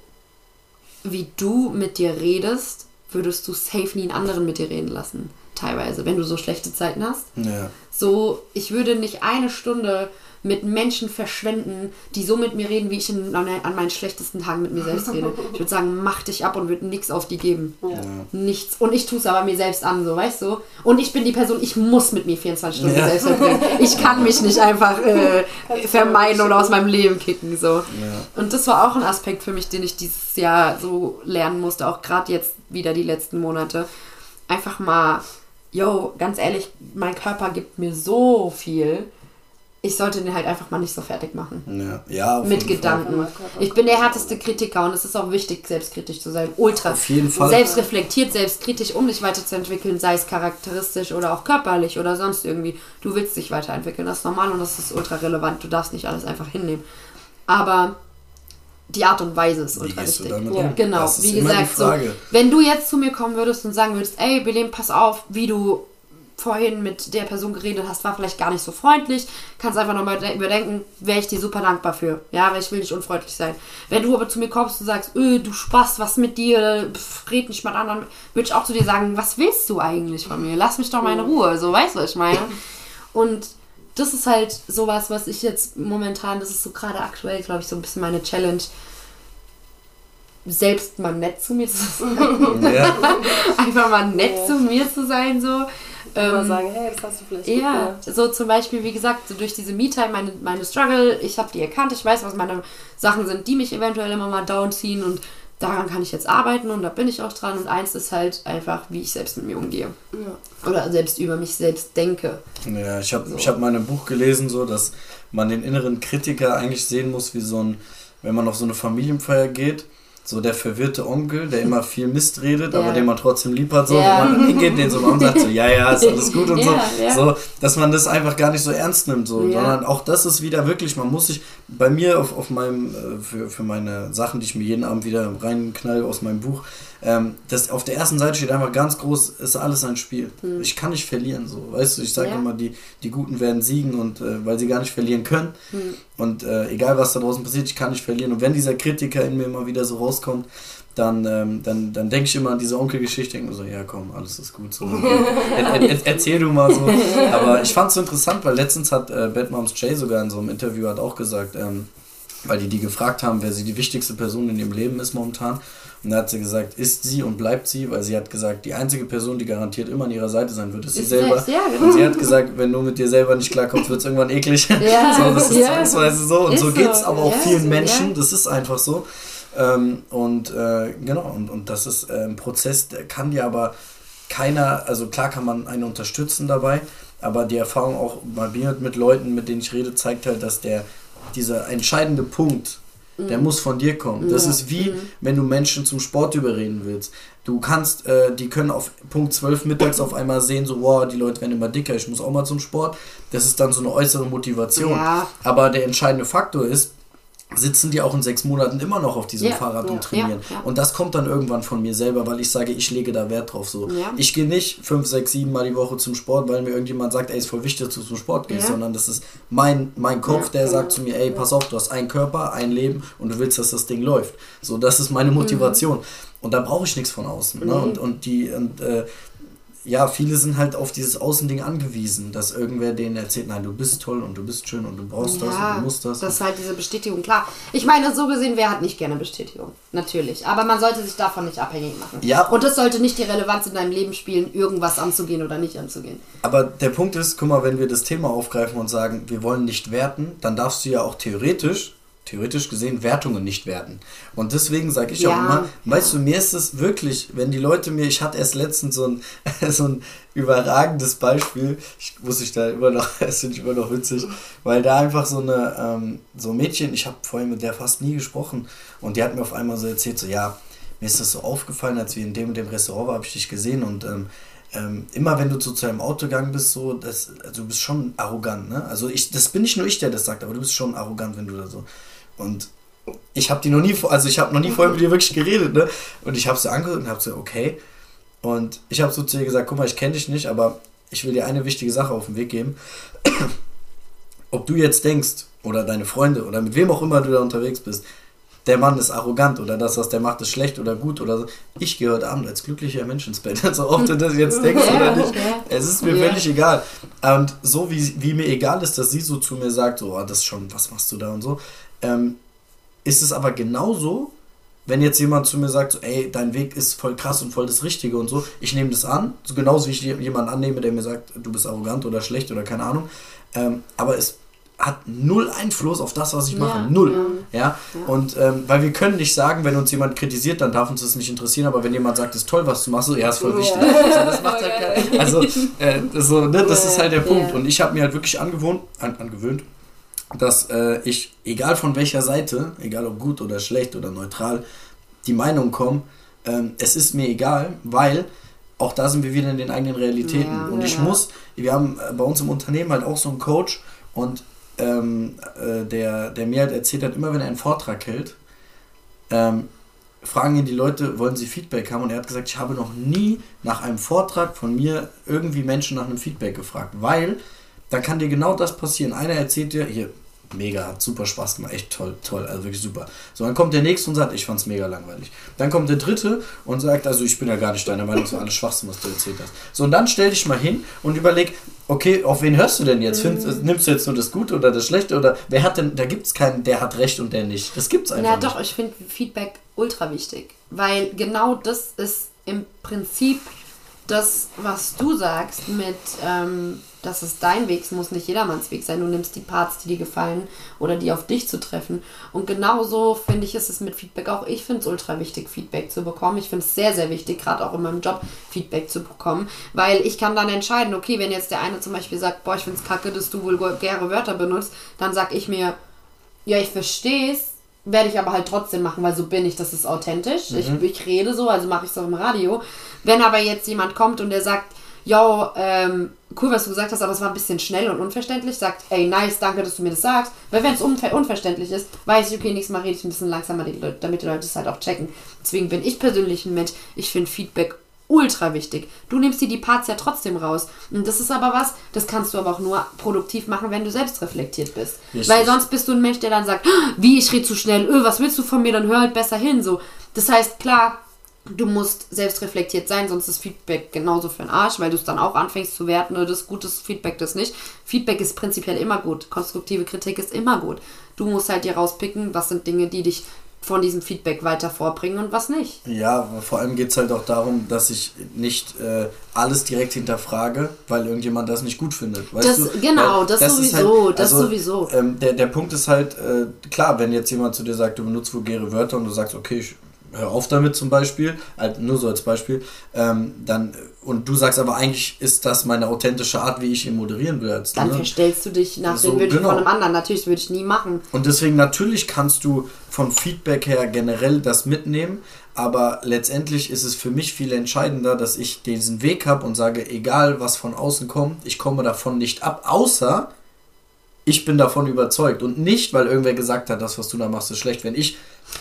wie du mit dir redest, würdest du safe nie einen anderen mit dir reden lassen. Teilweise, wenn du so schlechte Zeiten hast. Ja. So, ich würde nicht eine Stunde mit Menschen verschwenden, die so mit mir reden, wie ich in, an, meinen schlechtesten Tagen mit mir selbst rede. Ich würde sagen, mach dich ab und würde nichts auf die geben. Ja. Nichts. Und ich tue es aber mir selbst an, so, weißt du? Und ich bin die Person, ich muss mit mir 24 Stunden Ja. selbst verbringen. Ich kann mich nicht einfach äh, vermeiden oder aus meinem Leben kicken, so. Ja. Und das war auch ein Aspekt für mich, den ich dieses Jahr so lernen musste, auch gerade jetzt wieder die letzten Monate. Einfach mal, yo, ganz ehrlich, mein Körper gibt mir so viel. Ich sollte den halt einfach mal nicht so fertig machen. Ja, ja auf Mit jeden Fall. Gedanken. Ich bin der härteste Kritiker und es ist auch wichtig, selbstkritisch zu sein. Ultra. Auf jeden Fall. Selbstreflektiert, selbstkritisch, um dich weiterzuentwickeln, sei es charakteristisch oder auch körperlich oder sonst irgendwie. Du willst dich weiterentwickeln, das ist normal und das ist ultra relevant. Du darfst nicht alles einfach hinnehmen. Aber die Art und Weise ist ultra wichtig. damit Ja. Genau, das ist wie immer gesagt, die so, Frage. wenn du jetzt zu mir kommen würdest und sagen würdest, ey, Belen, pass auf, wie du vorhin mit der Person geredet hast, war vielleicht gar nicht so freundlich, kannst einfach nochmal überdenken, wäre ich dir super dankbar für. Ja, weil ich will nicht unfreundlich sein. Wenn du aber zu mir kommst und sagst, öh, du Spaß, was mit dir, Pff, red nicht mit anderen, würde ich auch zu dir sagen, was willst du eigentlich von mir? Lass mich doch mal in Ruhe, so, weißt du, was ich meine? Und das ist halt sowas, was ich jetzt momentan, das ist so gerade aktuell, glaube ich, so ein bisschen meine Challenge, selbst mal nett zu mir zu sein. Ja, Einfach mal nett Ja. zu mir zu sein, so. Ähm, sagen, hey, das hast du vielleicht ja, so zum Beispiel, wie gesagt, so durch diese Me-Time, meine, meine Struggle, ich habe die erkannt, ich weiß, was meine Sachen sind, die mich eventuell immer mal downziehen und daran kann ich jetzt arbeiten und da bin ich auch dran. Und eins ist halt einfach, wie ich selbst mit mir umgehe. Ja. Oder selbst über mich selbst denke. ja ich habe ich hab mal in einem Buch gelesen, so, dass man den inneren Kritiker eigentlich sehen muss, wie so ein, wenn man auf so eine Familienfeier geht, so der verwirrte Onkel, der immer viel Mist redet, Ja. aber den man trotzdem lieb hat, so, Ja. wenn man hingeht, den so und sagt so, ja, ja, ist alles gut und Ja, so, ja. so, dass man das einfach gar nicht so ernst nimmt, so, sondern auch das ist wieder wirklich, man muss sich bei mir auf, auf meinem, äh, für, für meine Sachen, die ich mir jeden Abend wieder reinknall aus meinem Buch, ähm, das auf der ersten Seite steht einfach ganz groß, ist alles ein Spiel. Ich kann nicht verlieren, so, weißt du, ich sage Hm. Ja. immer, die, die Guten werden siegen und äh, weil sie gar nicht verlieren können. Hm. Und äh, egal was da draußen passiert, ich kann nicht verlieren. Und wenn dieser Kritiker in mir immer wieder so rauskommt, dann, ähm, dann, dann denke ich immer an diese Onkelgeschichte, denke mir so, ja komm, alles ist gut. So. Er, er, erzähl du mal so. Aber ich fand es so interessant, weil letztens hat äh, Bad Moms Jay sogar in so einem Interview hat auch gesagt, ähm, weil die die gefragt haben, wer sie die wichtigste Person in ihrem Leben ist momentan. Und da hat sie gesagt, ist sie und bleibt sie, weil sie hat gesagt, die einzige Person, die garantiert immer an ihrer Seite sein wird, ist sie Ist selber. selbst, ja, genau. Und sie hat gesagt, wenn du mit dir selber nicht klarkommst, wird es irgendwann eklig. Ja, so, das ist ja. zwangsweise so. Und Ist so so, geht es aber auch ja, vielen so, Menschen. Das ist einfach so. Ähm, und äh, genau, und, und das ist äh, ein Prozess, der kann dir aber keiner, also klar kann man einen unterstützen dabei, aber die Erfahrung auch bei mir mit Leuten, mit denen ich rede, zeigt halt, dass der, dieser entscheidende Punkt, der muss von dir kommen. Das Ja. ist wie, Mhm. wenn du Menschen zum Sport überreden willst. Du kannst, äh, die können auf Punkt 12 mittags auf einmal sehen, so, wow, die Leute werden immer dicker, ich muss auch mal zum Sport. Das ist dann so eine äußere Motivation. Ja. Aber der entscheidende Faktor ist, sitzen die auch in sechs Monaten immer noch auf diesem Ja, Fahrrad ja, und trainieren. ja. Und das kommt dann irgendwann von mir selber, weil ich sage, ich lege da Wert drauf. So. Ich gehe nicht fünf, sechs, sieben Mal die Woche zum Sport, weil mir irgendjemand sagt, ey, ist voll wichtig, dass du zum Sport gehst, sondern das ist mein, mein Kopf, der genau. sagt zu mir, ey, pass auf, du hast einen Körper, ein Leben und du willst, dass das Ding läuft. So, das ist meine Motivation. Und da brauche ich nichts von außen. Ne? Mhm. Und, und die, und, äh, ja, viele sind halt auf dieses Außending angewiesen, dass irgendwer denen erzählt, nein, du bist toll und du bist schön und du brauchst das und du musst das. Das ist halt diese Bestätigung, klar. Ich meine, so gesehen, wer hat nicht gerne Bestätigung? Natürlich. Aber man sollte sich davon nicht abhängig machen. Ja. Und das sollte nicht die Relevanz in deinem Leben spielen, irgendwas anzugehen oder nicht anzugehen. Aber der Punkt ist, guck mal, wenn wir das Thema aufgreifen und sagen, wir wollen nicht werten, dann darfst du ja auch theoretisch, theoretisch gesehen, Wertungen nicht werten. Und deswegen sage ich auch Ja. immer, weißt du, mir ist es wirklich, wenn die Leute mir, ich hatte erst letztens so ein, so ein überragendes Beispiel, ich muss ich da immer noch, das finde ich immer noch witzig, weil da einfach so eine, ähm, so ein Mädchen, ich habe vorhin mit der fast nie gesprochen und die hat mir auf einmal so erzählt, so ja, mir ist das so aufgefallen, als wir in dem und dem Restaurant waren, habe ich dich gesehen und ähm, ähm, immer wenn du so zu einem Auto gegangen bist, so, das, also du bist schon arrogant, ne? Also ich, das bin nicht nur ich, der das sagt, aber du bist schon arrogant, wenn du da so. Und ich habe die noch nie, also ich habe noch nie vorher mit dir wirklich geredet, ne? Und ich habe sie angeguckt und habe so, okay. Und ich habe so zu ihr gesagt, guck mal, ich kenne dich nicht, aber ich will dir eine wichtige Sache auf den Weg geben. Ob du jetzt denkst, oder deine Freunde, oder mit wem auch immer du da unterwegs bist, der Mann ist arrogant oder das, was der macht, ist schlecht oder gut oder so. Ich gehe heute Abend als glücklicher Mensch ins Bett. Also ob du das jetzt denkst oder nicht, es ist mir Ja. völlig egal. Und so wie, wie mir egal ist, dass sie so zu mir sagt, so, oh, das ist schon, was machst du da und so, ähm, ist es aber genauso, wenn jetzt jemand zu mir sagt, so, ey, dein Weg ist voll krass und voll das Richtige und so, ich nehme das an, so genauso wie ich jemanden annehme, der mir sagt, du bist arrogant oder schlecht oder keine Ahnung. Ähm, aber es hat null Einfluss auf das, was ich mache. Ja, null. ja. Ja. Und ähm, weil wir können nicht sagen, wenn uns jemand kritisiert, dann darf uns das nicht interessieren, aber wenn jemand sagt, es ist toll, was du machst, so, ja, ist voll wichtig. So, das macht halt also, äh, das, so, ne, das ist halt der Punkt. Ja. Und ich habe mir halt wirklich angewohnt, an, angewöhnt, dass äh, ich, egal von welcher Seite, egal ob gut oder schlecht oder neutral, die Meinung kommen, ähm, es ist mir egal, weil auch da sind wir wieder in den eigenen Realitäten. Ja, und ich ja. muss, wir haben äh, bei uns im Unternehmen halt auch so einen Coach und ähm, äh, der, der mir halt erzählt hat, immer wenn er einen Vortrag hält, ähm, fragen ihn die Leute, wollen sie Feedback haben? Und er hat gesagt, ich habe noch nie nach einem Vortrag von mir irgendwie Menschen nach einem Feedback gefragt, weil da kann dir genau das passieren. Einer erzählt dir, hier, mega, hat super Spaß gemacht, echt toll, toll, also wirklich super. So, dann kommt der nächste und sagt, ich fand's mega langweilig. Dann kommt der dritte und sagt, also ich bin ja gar nicht deiner Meinung, das war alles Schwachsinn, was du erzählt hast. So, und dann stell dich mal hin und überleg, okay, auf wen hörst du denn jetzt? Findest, nimmst du jetzt nur das Gute oder das Schlechte? Oder wer hat denn, da gibt's keinen, der hat Recht und der nicht. Das gibt's einfach Ja, nicht. doch, ich finde Feedback ultra wichtig. Weil genau das ist im Prinzip das, was du sagst, mit, ähm, dass es dein Weg ist, muss nicht jedermanns Weg sein. Du nimmst die Parts, die dir gefallen oder die auf dich zu treffen. Und genauso finde ich, ist es mit Feedback auch. Ich finde es ultra wichtig, Feedback zu bekommen. Ich finde es sehr, sehr wichtig, gerade auch in meinem Job Feedback zu bekommen. Weil ich kann dann entscheiden, okay, wenn jetzt der eine zum Beispiel sagt, boah, ich finde es kacke, dass du vulgäre Wörter benutzt, dann sag ich mir, ja, ich verstehe es, werde ich aber halt trotzdem machen, weil so bin ich, das ist authentisch. Ich, ich rede so, also mache ich es auch im Radio. Wenn aber jetzt jemand kommt und der sagt, yo, ähm, cool, was du gesagt hast, aber es war ein bisschen schnell und unverständlich, sagt, ey, nice, danke, dass du mir das sagst. Weil wenn es unver unverständlich ist, weiß ich, okay, nächstes Mal rede ich ein bisschen langsamer, die Leute, damit die Leute es halt auch checken. Deswegen bin ich persönlich ein Mensch, ich finde Feedback ultra wichtig. Du nimmst dir die Parts ja trotzdem raus. Und das ist aber was, das kannst du aber auch nur produktiv machen, wenn du selbst reflektiert bist. Richtig. Weil sonst bist du ein Mensch, der dann sagt, "Ah, wie, ich rede zu schnell, öh, was willst du von mir, dann hör halt besser hin. So. Das heißt, klar, du musst selbst reflektiert sein, sonst ist Feedback genauso für den Arsch, weil du es dann auch anfängst zu werten, oder das ist gutes Feedback, das nicht. Feedback ist prinzipiell immer gut. Konstruktive Kritik ist immer gut. Du musst halt dir rauspicken, was sind Dinge, die dich von diesem Feedback weiter vorbringen und was nicht. Ja, vor allem geht es halt auch darum, dass ich nicht äh, alles direkt hinterfrage, weil irgendjemand das nicht gut findet. Weißt Das- du? genau, das ist halt, sowieso, das sowieso. Ähm, der, der Punkt ist halt, äh, klar, wenn jetzt jemand zu dir sagt, du benutzt vulgäre Wörter und du sagst, okay, ich hör auf damit zum Beispiel, halt nur so als Beispiel, ähm, dann, und du sagst aber eigentlich ist das meine authentische Art, wie ich ihn moderieren will. Als, Dann ne? verstellst du dich nach So, den Wünschen genau. von einem anderen. Natürlich, würde ich nie machen. Und deswegen natürlich kannst du von Feedback her generell das mitnehmen, aber letztendlich ist es für mich viel entscheidender, dass ich diesen Weg habe und sage, egal was von außen kommt, ich komme davon nicht ab, außer ich bin davon überzeugt und nicht, weil irgendwer gesagt hat, das, was du da machst, ist schlecht. Wenn ich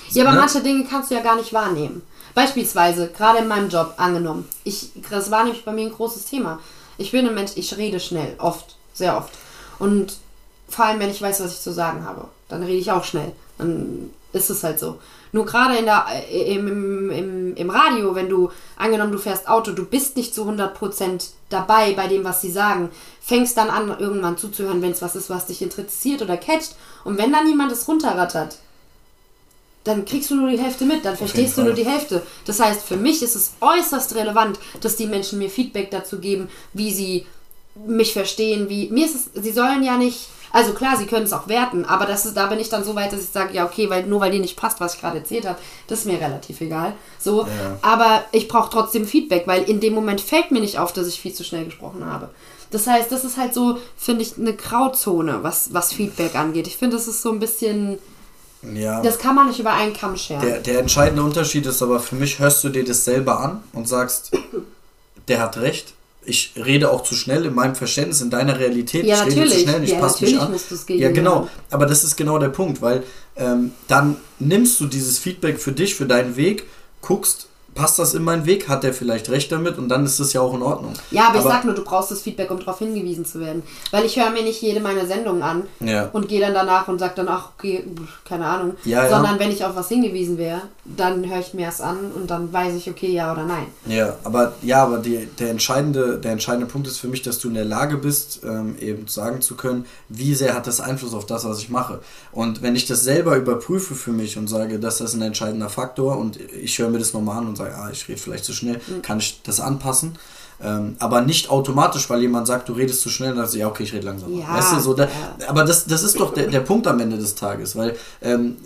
Ja, aber ne? manche Dinge kannst du ja gar nicht wahrnehmen. Beispielsweise, gerade in meinem Job angenommen. Ich, das war nämlich bei mir ein großes Thema. Ich bin ein Mensch, ich rede schnell, oft, sehr oft. Und vor allem, wenn ich weiß, was ich zu sagen habe, dann rede ich auch schnell. Dann ist es halt so. Nur gerade in der, äh, im, im, im, Radio, wenn du, angenommen, du fährst Auto, du bist nicht zu 100% dabei bei dem, was sie sagen, fängst dann an, irgendwann zuzuhören, wenn es was ist, was dich interessiert oder catcht. Und wenn dann jemand es runterrattert, dann kriegst du nur die Hälfte mit, dann verstehst du nur die Hälfte. Das heißt, für mich ist es äußerst relevant, dass die Menschen mir Feedback dazu geben, wie sie mich verstehen, wie mir ist es, sie sollen ja nicht, also klar, sie können es auch werten, aber das ist, da bin ich dann so weit, dass ich sage, ja okay, weil nur weil dir nicht passt, was ich gerade erzählt habe, das ist mir relativ egal. So, Ja. aber ich brauche trotzdem Feedback, weil in dem Moment fällt mir nicht auf, dass ich viel zu schnell gesprochen habe. Das heißt, das ist halt so, finde ich, eine Grauzone, was, was Feedback angeht. Ich finde, das ist so ein bisschen, ja, das kann man nicht über einen Kamm scheren. der, der entscheidende Unterschied ist aber für mich, hörst du dir das selber an und sagst, der hat recht. Ich rede auch zu schnell in meinem Verständnis, in deiner Realität. Ja, ich rede zu natürlich. schnell, ich Ja, passe mich an. Ja, genau. Aber das ist genau der Punkt, weil ähm, dann nimmst du dieses Feedback für dich, für deinen Weg, guckst, passt das in meinen Weg? Hat der vielleicht recht damit? Und dann ist das ja auch in Ordnung. Ja, aber, ich sag nur, du brauchst das Feedback, um darauf hingewiesen zu werden. Weil ich höre mir nicht jede meiner Sendungen an Ja. und gehe dann danach und sag dann, ach, okay, keine Ahnung. Ja, ja. Sondern wenn ich auf was hingewiesen wäre, dann höre ich mir das an und dann weiß ich, okay, ja oder nein. Ja, aber ja, aber die, der, entscheidende, der entscheidende Punkt ist für mich, dass du in der Lage bist, ähm, eben sagen zu können, wie sehr hat das Einfluss auf das, was ich mache. Und wenn ich das selber überprüfe für mich und sage, dass das ein entscheidender Faktor und ich höre mir das nochmal an und sage, ah, ich rede vielleicht zu schnell, kann ich das anpassen. Ähm, aber nicht automatisch, weil jemand sagt, du redest zu schnell, dann sagst du, ja, okay, ich rede langsam. Ja, weißt du, so da, ja. Aber das, das ist doch der, der Punkt am Ende des Tages, weil ähm,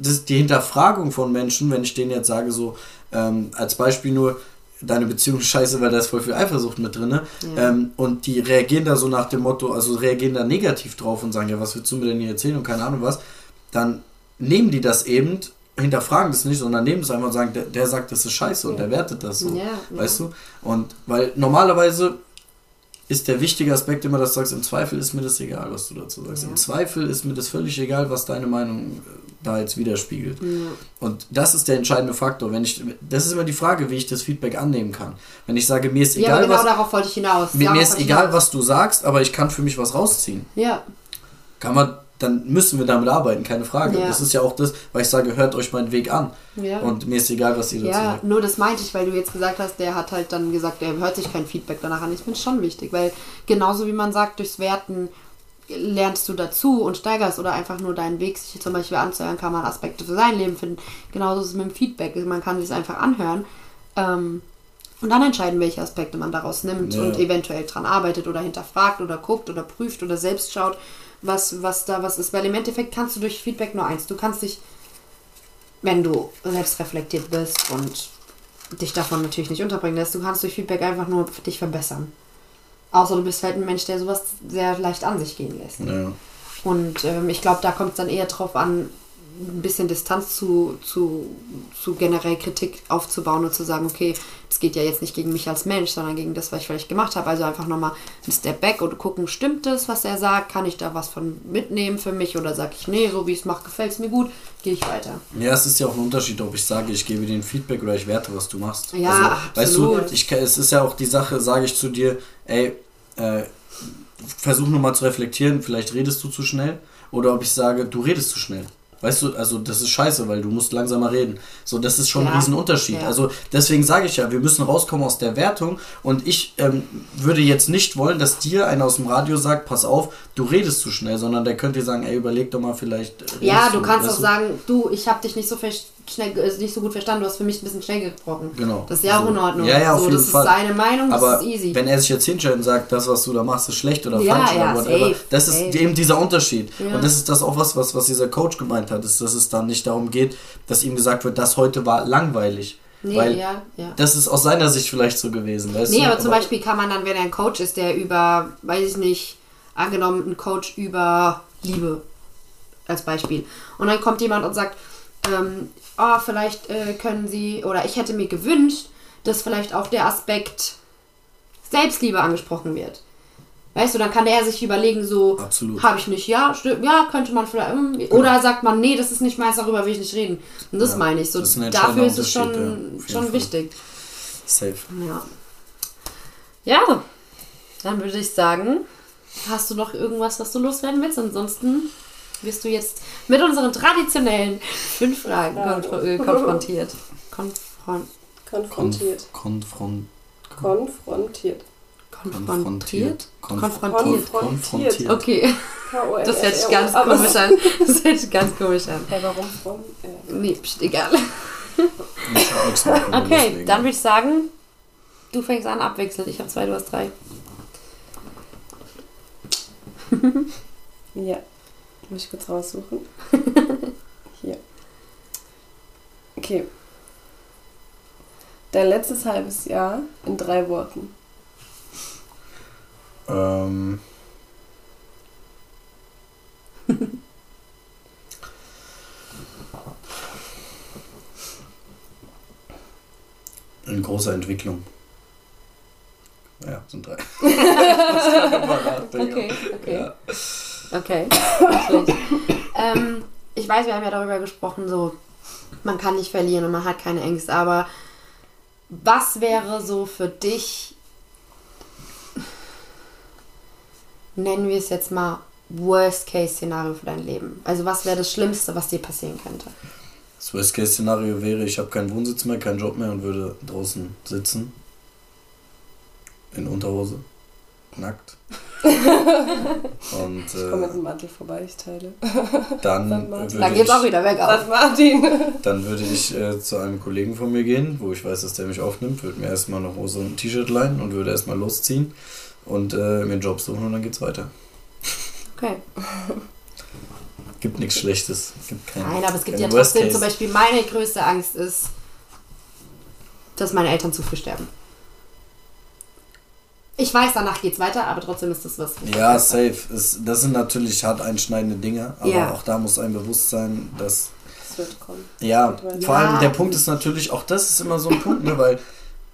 das, die Hinterfragung von Menschen, wenn ich denen jetzt sage, so ähm, als Beispiel nur, deine Beziehung ist scheiße, weil da ist voll viel Eifersucht mit drin. Ja. Ähm, und die reagieren da so nach dem Motto, also reagieren da negativ drauf und sagen, ja, was willst du mir denn hier erzählen und keine Ahnung was, dann nehmen die das eben, hinterfragen das nicht, sondern nehmen es einfach und sagen, der, der sagt, das ist scheiße und der wertet das so. Ja, ja. Weißt du? Und weil normalerweise ist der wichtige Aspekt immer, dass du sagst, im Zweifel ist mir das egal, was du dazu sagst. Ja. Im Zweifel ist mir das völlig egal, was deine Meinung äh, da jetzt widerspiegelt. Ja. Und das ist der entscheidende Faktor. Wenn ich, das ist immer die Frage, wie ich das Feedback annehmen kann. Wenn ich sage, mir ist Ja, egal, genau was, darauf wollte ich hinaus. mir, mir ist egal, hinaus. was du sagst, aber ich kann für mich was rausziehen. Ja, Kann man, dann müssen wir damit arbeiten, keine Frage. Ja. Das ist ja auch das, weil ich sage, hört euch meinen Weg an. ja. Und mir ist egal, was ihr dazu Ja, sagt. nur das meinte ich, weil du jetzt gesagt hast, der hat halt dann gesagt, er hört sich kein Feedback danach an. Ich finde es schon wichtig, weil genauso wie man sagt, durchs Werten lernst du dazu und steigerst oder einfach nur deinen Weg sich zum Beispiel anzuhören, kann man Aspekte für sein Leben finden. Genauso ist es mit dem Feedback. Man kann sich einfach anhören ähm, und dann entscheiden, welche Aspekte man daraus nimmt Ja. und eventuell dran arbeitet oder hinterfragt oder guckt oder prüft oder selbst schaut, was, was da was ist. Weil im Endeffekt kannst du durch Feedback nur eins. Du kannst dich wenn du selbst reflektiert bist und dich davon natürlich nicht unterbringen lässt, du kannst durch Feedback einfach nur dich verbessern. Außer du bist halt ein Mensch, der sowas sehr leicht an sich gehen lässt. Ja. Und ähm, ich glaube, da kommt es dann eher drauf an, ein bisschen Distanz zu, zu, zu generell Kritik aufzubauen und zu sagen, okay, das geht ja jetzt nicht gegen mich als Mensch, sondern gegen das, was ich vielleicht gemacht habe. Also einfach nochmal ein Step back und gucken, stimmt das, was er sagt? Kann ich da was von mitnehmen für mich? Oder sage ich, nee, so wie ich es mache, gefällt es mir gut, gehe ich weiter. Ja, es ist ja auch ein Unterschied, ob ich sage, ich gebe dir ein Feedback oder ich werte, was du machst. Ja, also, weißt du, ich, es ist ja auch die Sache, sage ich zu dir, ey, äh, versuch nur mal zu reflektieren, vielleicht redest du zu schnell. Oder ob ich sage, du redest zu schnell. Weißt du, also das ist scheiße, weil du musst langsamer reden. So, das ist schon Ja, ein Riesenunterschied. ja. Also deswegen sage ich ja, wir müssen rauskommen aus der Wertung und ich ähm, würde jetzt nicht wollen, dass dir einer aus dem Radio sagt, pass auf, du redest zu schnell, sondern der könnte dir sagen, ey, überleg doch mal vielleicht. Ja, du kannst auch sagen, du, ich habe dich nicht so, ver- schnell, äh, nicht so gut verstanden, du hast für mich ein bisschen schnell gesprochen. Genau. Das ist ja auch So. in Ordnung. Ja, ja, auf so, jeden das Fall. ist seine Meinung, das Aber ist easy. wenn er sich jetzt hinstellt und sagt, das, was du da machst, ist schlecht oder Ja, falsch ja, oder whatever, safe, das ist safe. eben dieser Unterschied. Ja. Und das ist das auch was, was, was dieser Coach gemeint hat, ist, dass es dann nicht darum geht, dass ihm gesagt wird, das heute war langweilig. nee, weil ja, ja. das ist aus seiner Sicht vielleicht so gewesen. Weißt Nee, du? aber zum Beispiel kann man dann, wenn er ein Coach ist, der über, weiß ich nicht, angenommen ein Coach über Liebe als Beispiel. Und dann kommt jemand und sagt, ähm, oh, vielleicht äh, können Sie, oder ich hätte mir gewünscht, dass vielleicht auch der Aspekt Selbstliebe angesprochen wird. Weißt du, dann kann der sich überlegen, so, habe ich nicht, ja, stimmt, ja, könnte man vielleicht, ähm, oder sagt man, nee, das ist nicht meins, darüber will ich nicht reden. Und das Ja, meine ich, so, ist dafür ist es schon, ja, schon Fall. wichtig. Safe. Ja. Ja, dann würde ich sagen, hast du noch irgendwas, was du loswerden willst? Ansonsten wirst du jetzt mit unseren traditionellen fünf Fragen Ja. konf äh, konfrontiert. Konfron Konfrontiert. Konfront, Konfrontiert. konfrontiert? Konfrontiert. Konfrontiert. Konfrontiert. Okay, das hört sich ganz komisch an. Das hört sich ganz komisch an. Hey, warum? Von, äh, Nee, pst, egal. Okay, dann würde ich sagen, du fängst an abwechselnd. Ich habe zwei, du hast drei. ja. Muss ich kurz raussuchen. Hier. Okay. Dein letztes halbes Jahr in drei Worten. Ähm. In großer Entwicklung. Ja, sind drei. Okay, okay. Ja. Okay. ähm, ich weiß, wir haben ja darüber gesprochen, so man kann nicht verlieren und man hat keine Ängste, aber was wäre so für dich, nennen wir es jetzt mal, Worst-Case-Szenario für dein Leben? Also was wäre das Schlimmste, was dir passieren könnte? Das Worst-Case-Szenario wäre, ich habe keinen Wohnsitz mehr, keinen Job mehr und würde draußen sitzen. In Unterhose. Nackt. und Ich komme mit äh, dem Mantel vorbei, ich teile. dann, Dann geht's ich, auch wieder bergauf. Was, Martin? dann würde ich äh, zu einem Kollegen von mir gehen, wo ich weiß, dass der mich aufnimmt, würde mir erstmal eine Hose und ein T-Shirt leihen und würde erstmal losziehen und äh, mir einen Job suchen und dann geht's weiter. Okay. Gibt nichts Schlechtes. Gibt kein, Nein, aber es gibt ja trotzdem zum Beispiel, meine größte Angst ist, dass meine Eltern zu früh sterben. Ich weiß, danach geht's weiter, aber trotzdem ist das was. Ja, safe. Es, das sind natürlich hart einschneidende Dinge, aber Ja. auch da muss einem bewusst sein, dass Das wird kommen. Ja, Ja. vor allem der Punkt ist natürlich, auch das ist immer so ein Punkt, ne, weil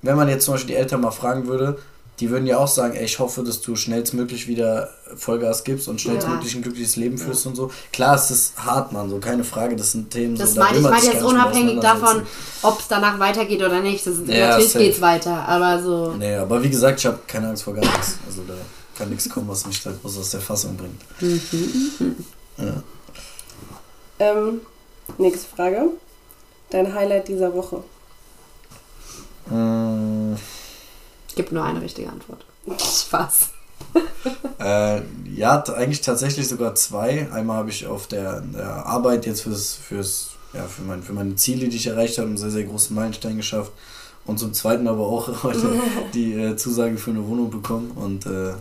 wenn man jetzt zum Beispiel die Eltern mal fragen würde, die würden ja auch sagen, ey, ich hoffe, dass du schnellstmöglich wieder Vollgas gibst und schnellstmöglich ein glückliches Leben führst und so. Klar, es ist hart, Mann, so keine Frage, das sind Themen, Das so, meine ich man meine jetzt unabhängig davon, ob es danach weitergeht oder nicht. Das, Ja, natürlich safe. geht's weiter, aber so. Nee, aber wie gesagt, ich habe keine Angst vor gar nichts. Also da kann nichts kommen, was mich da groß aus der Fassung bringt. Ja. Ähm, nächste Frage. Dein Highlight dieser Woche. Mm, Gibt nur eine richtige Antwort. Spaß. Äh, ja, eigentlich tatsächlich sogar zwei. Einmal habe ich auf der, der Arbeit jetzt fürs, fürs, ja, für, mein, für meine Ziele, die ich erreicht habe, einen sehr, sehr großen Meilenstein geschafft. Und zum zweiten aber auch heute die äh, Zusage für eine Wohnung bekommen. Und äh,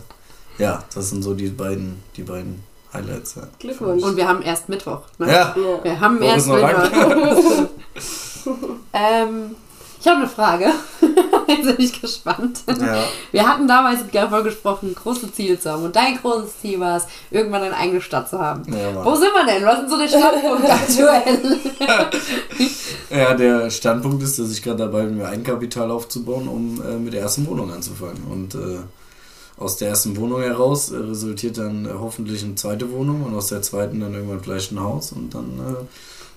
ja, das sind so die beiden, die beiden Highlights. Ja. Glückwunsch. Und wir haben erst Mittwoch. Ne? Ja. Wir haben Woche erst ist noch lang. Mittwoch. ähm, ich habe eine Frage. Jetzt bin ich gespannt. ja. Wir hatten damals davon gesprochen, große Ziele zu haben. Und dein großes Ziel war es, irgendwann eine eigene Stadt zu haben. Ja, Wo sind wir denn? Was sind so die Standpunkte aktuell? ja, der Standpunkt ist, dass ich gerade dabei bin, mir Eigenkapital aufzubauen, um äh, mit der ersten Wohnung anzufangen. Und äh, aus der ersten Wohnung heraus äh, resultiert dann hoffentlich eine zweite Wohnung und aus der zweiten dann irgendwann vielleicht ein Haus und dann äh,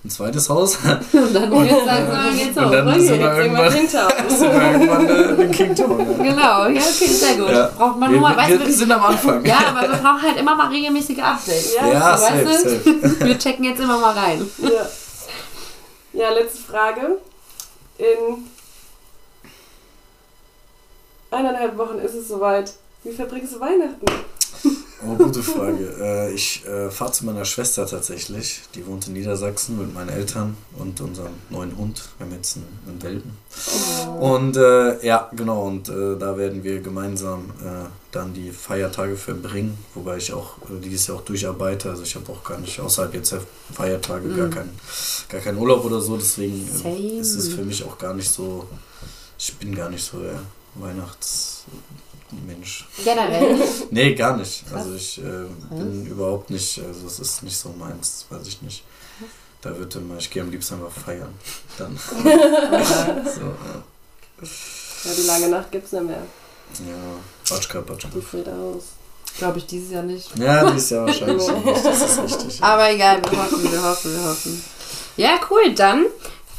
ein zweites Haus. Und dann geht's langsam, geht's Und hoch. dann Okay. sind wir irgendwann, sind wir irgendwann äh, in Kingtown. Ja. Genau, ja, okay, sehr gut. Ja. Braucht man Wir, nur mal, weißt wir, sind am Anfang. ja, aber wir brauchen halt immer mal regelmäßige Updates. Ja, Ja, so, safe, weißt du? safe. Wir checken jetzt immer mal rein. Ja. ja, letzte Frage. In eineinhalb Wochen ist es soweit. Wie verbringst du Weihnachten? Oh, gute Frage. Äh, ich äh, fahre zu meiner Schwester tatsächlich. Die wohnt in Niedersachsen mit meinen Eltern und unserem neuen Hund. Wir haben jetzt einen, einen Welpen. Und äh, ja, genau. Und äh, da werden wir gemeinsam äh, dann die Feiertage verbringen. Wobei ich auch äh, dieses Jahr auch durcharbeite. Also ich habe auch gar nicht außerhalb jetzt der Feiertage gar, keinen, gar keinen Urlaub oder so. Deswegen ist es für mich auch gar nicht so. Ich bin gar nicht so der Weihnachtsmensch. Generell. Nee, gar nicht. Also ich äh, bin überhaupt nicht, also es ist nicht so meins, weiß ich nicht. Da wird immer, ich gehe am liebsten einfach feiern. Dann. so, ja. Ja, die lange Nacht gibt's nicht mehr. ja, Batschka, Batschka. Die fällt aus. Glaube ich dieses Jahr nicht. Ja, die ist ja wahrscheinlich nicht, das ist richtig. Ja. Aber egal, wir hoffen, wir hoffen, wir hoffen. Ja, cool, dann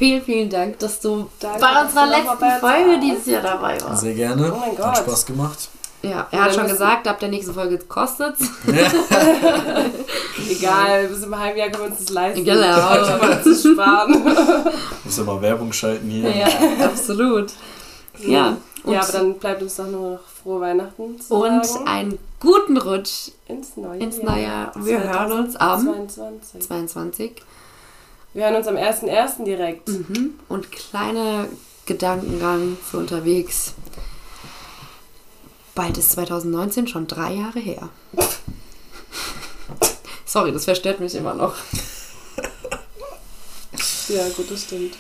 vielen, vielen Dank, dass du Danke, bei unserer letzten Folge dieses Jahr dabei warst. Sehr gerne. Oh mein Hat Gott. Spaß gemacht. Ja, er hat schon gesagt, ab der nächsten Folge kostet's. Egal, bis im halben Jahr können wir uns das leisten. Genau. Mal zu sparen. Muss ja mal Werbung schalten hier. Ja, absolut. Ja. Ja, aber dann bleibt uns doch nur noch frohe Weihnachten zu und sagen. einen guten Rutsch ins neue ins Jahr. neue Jahr. Wir hören uns am 22. 22. Wir hören uns am 1.1. direkt. Mhm. Und kleiner Gedankengang für unterwegs. Bald ist 2019 schon drei Jahre her. Sorry, das verstört mich immer noch. Ja, gut, das stimmt.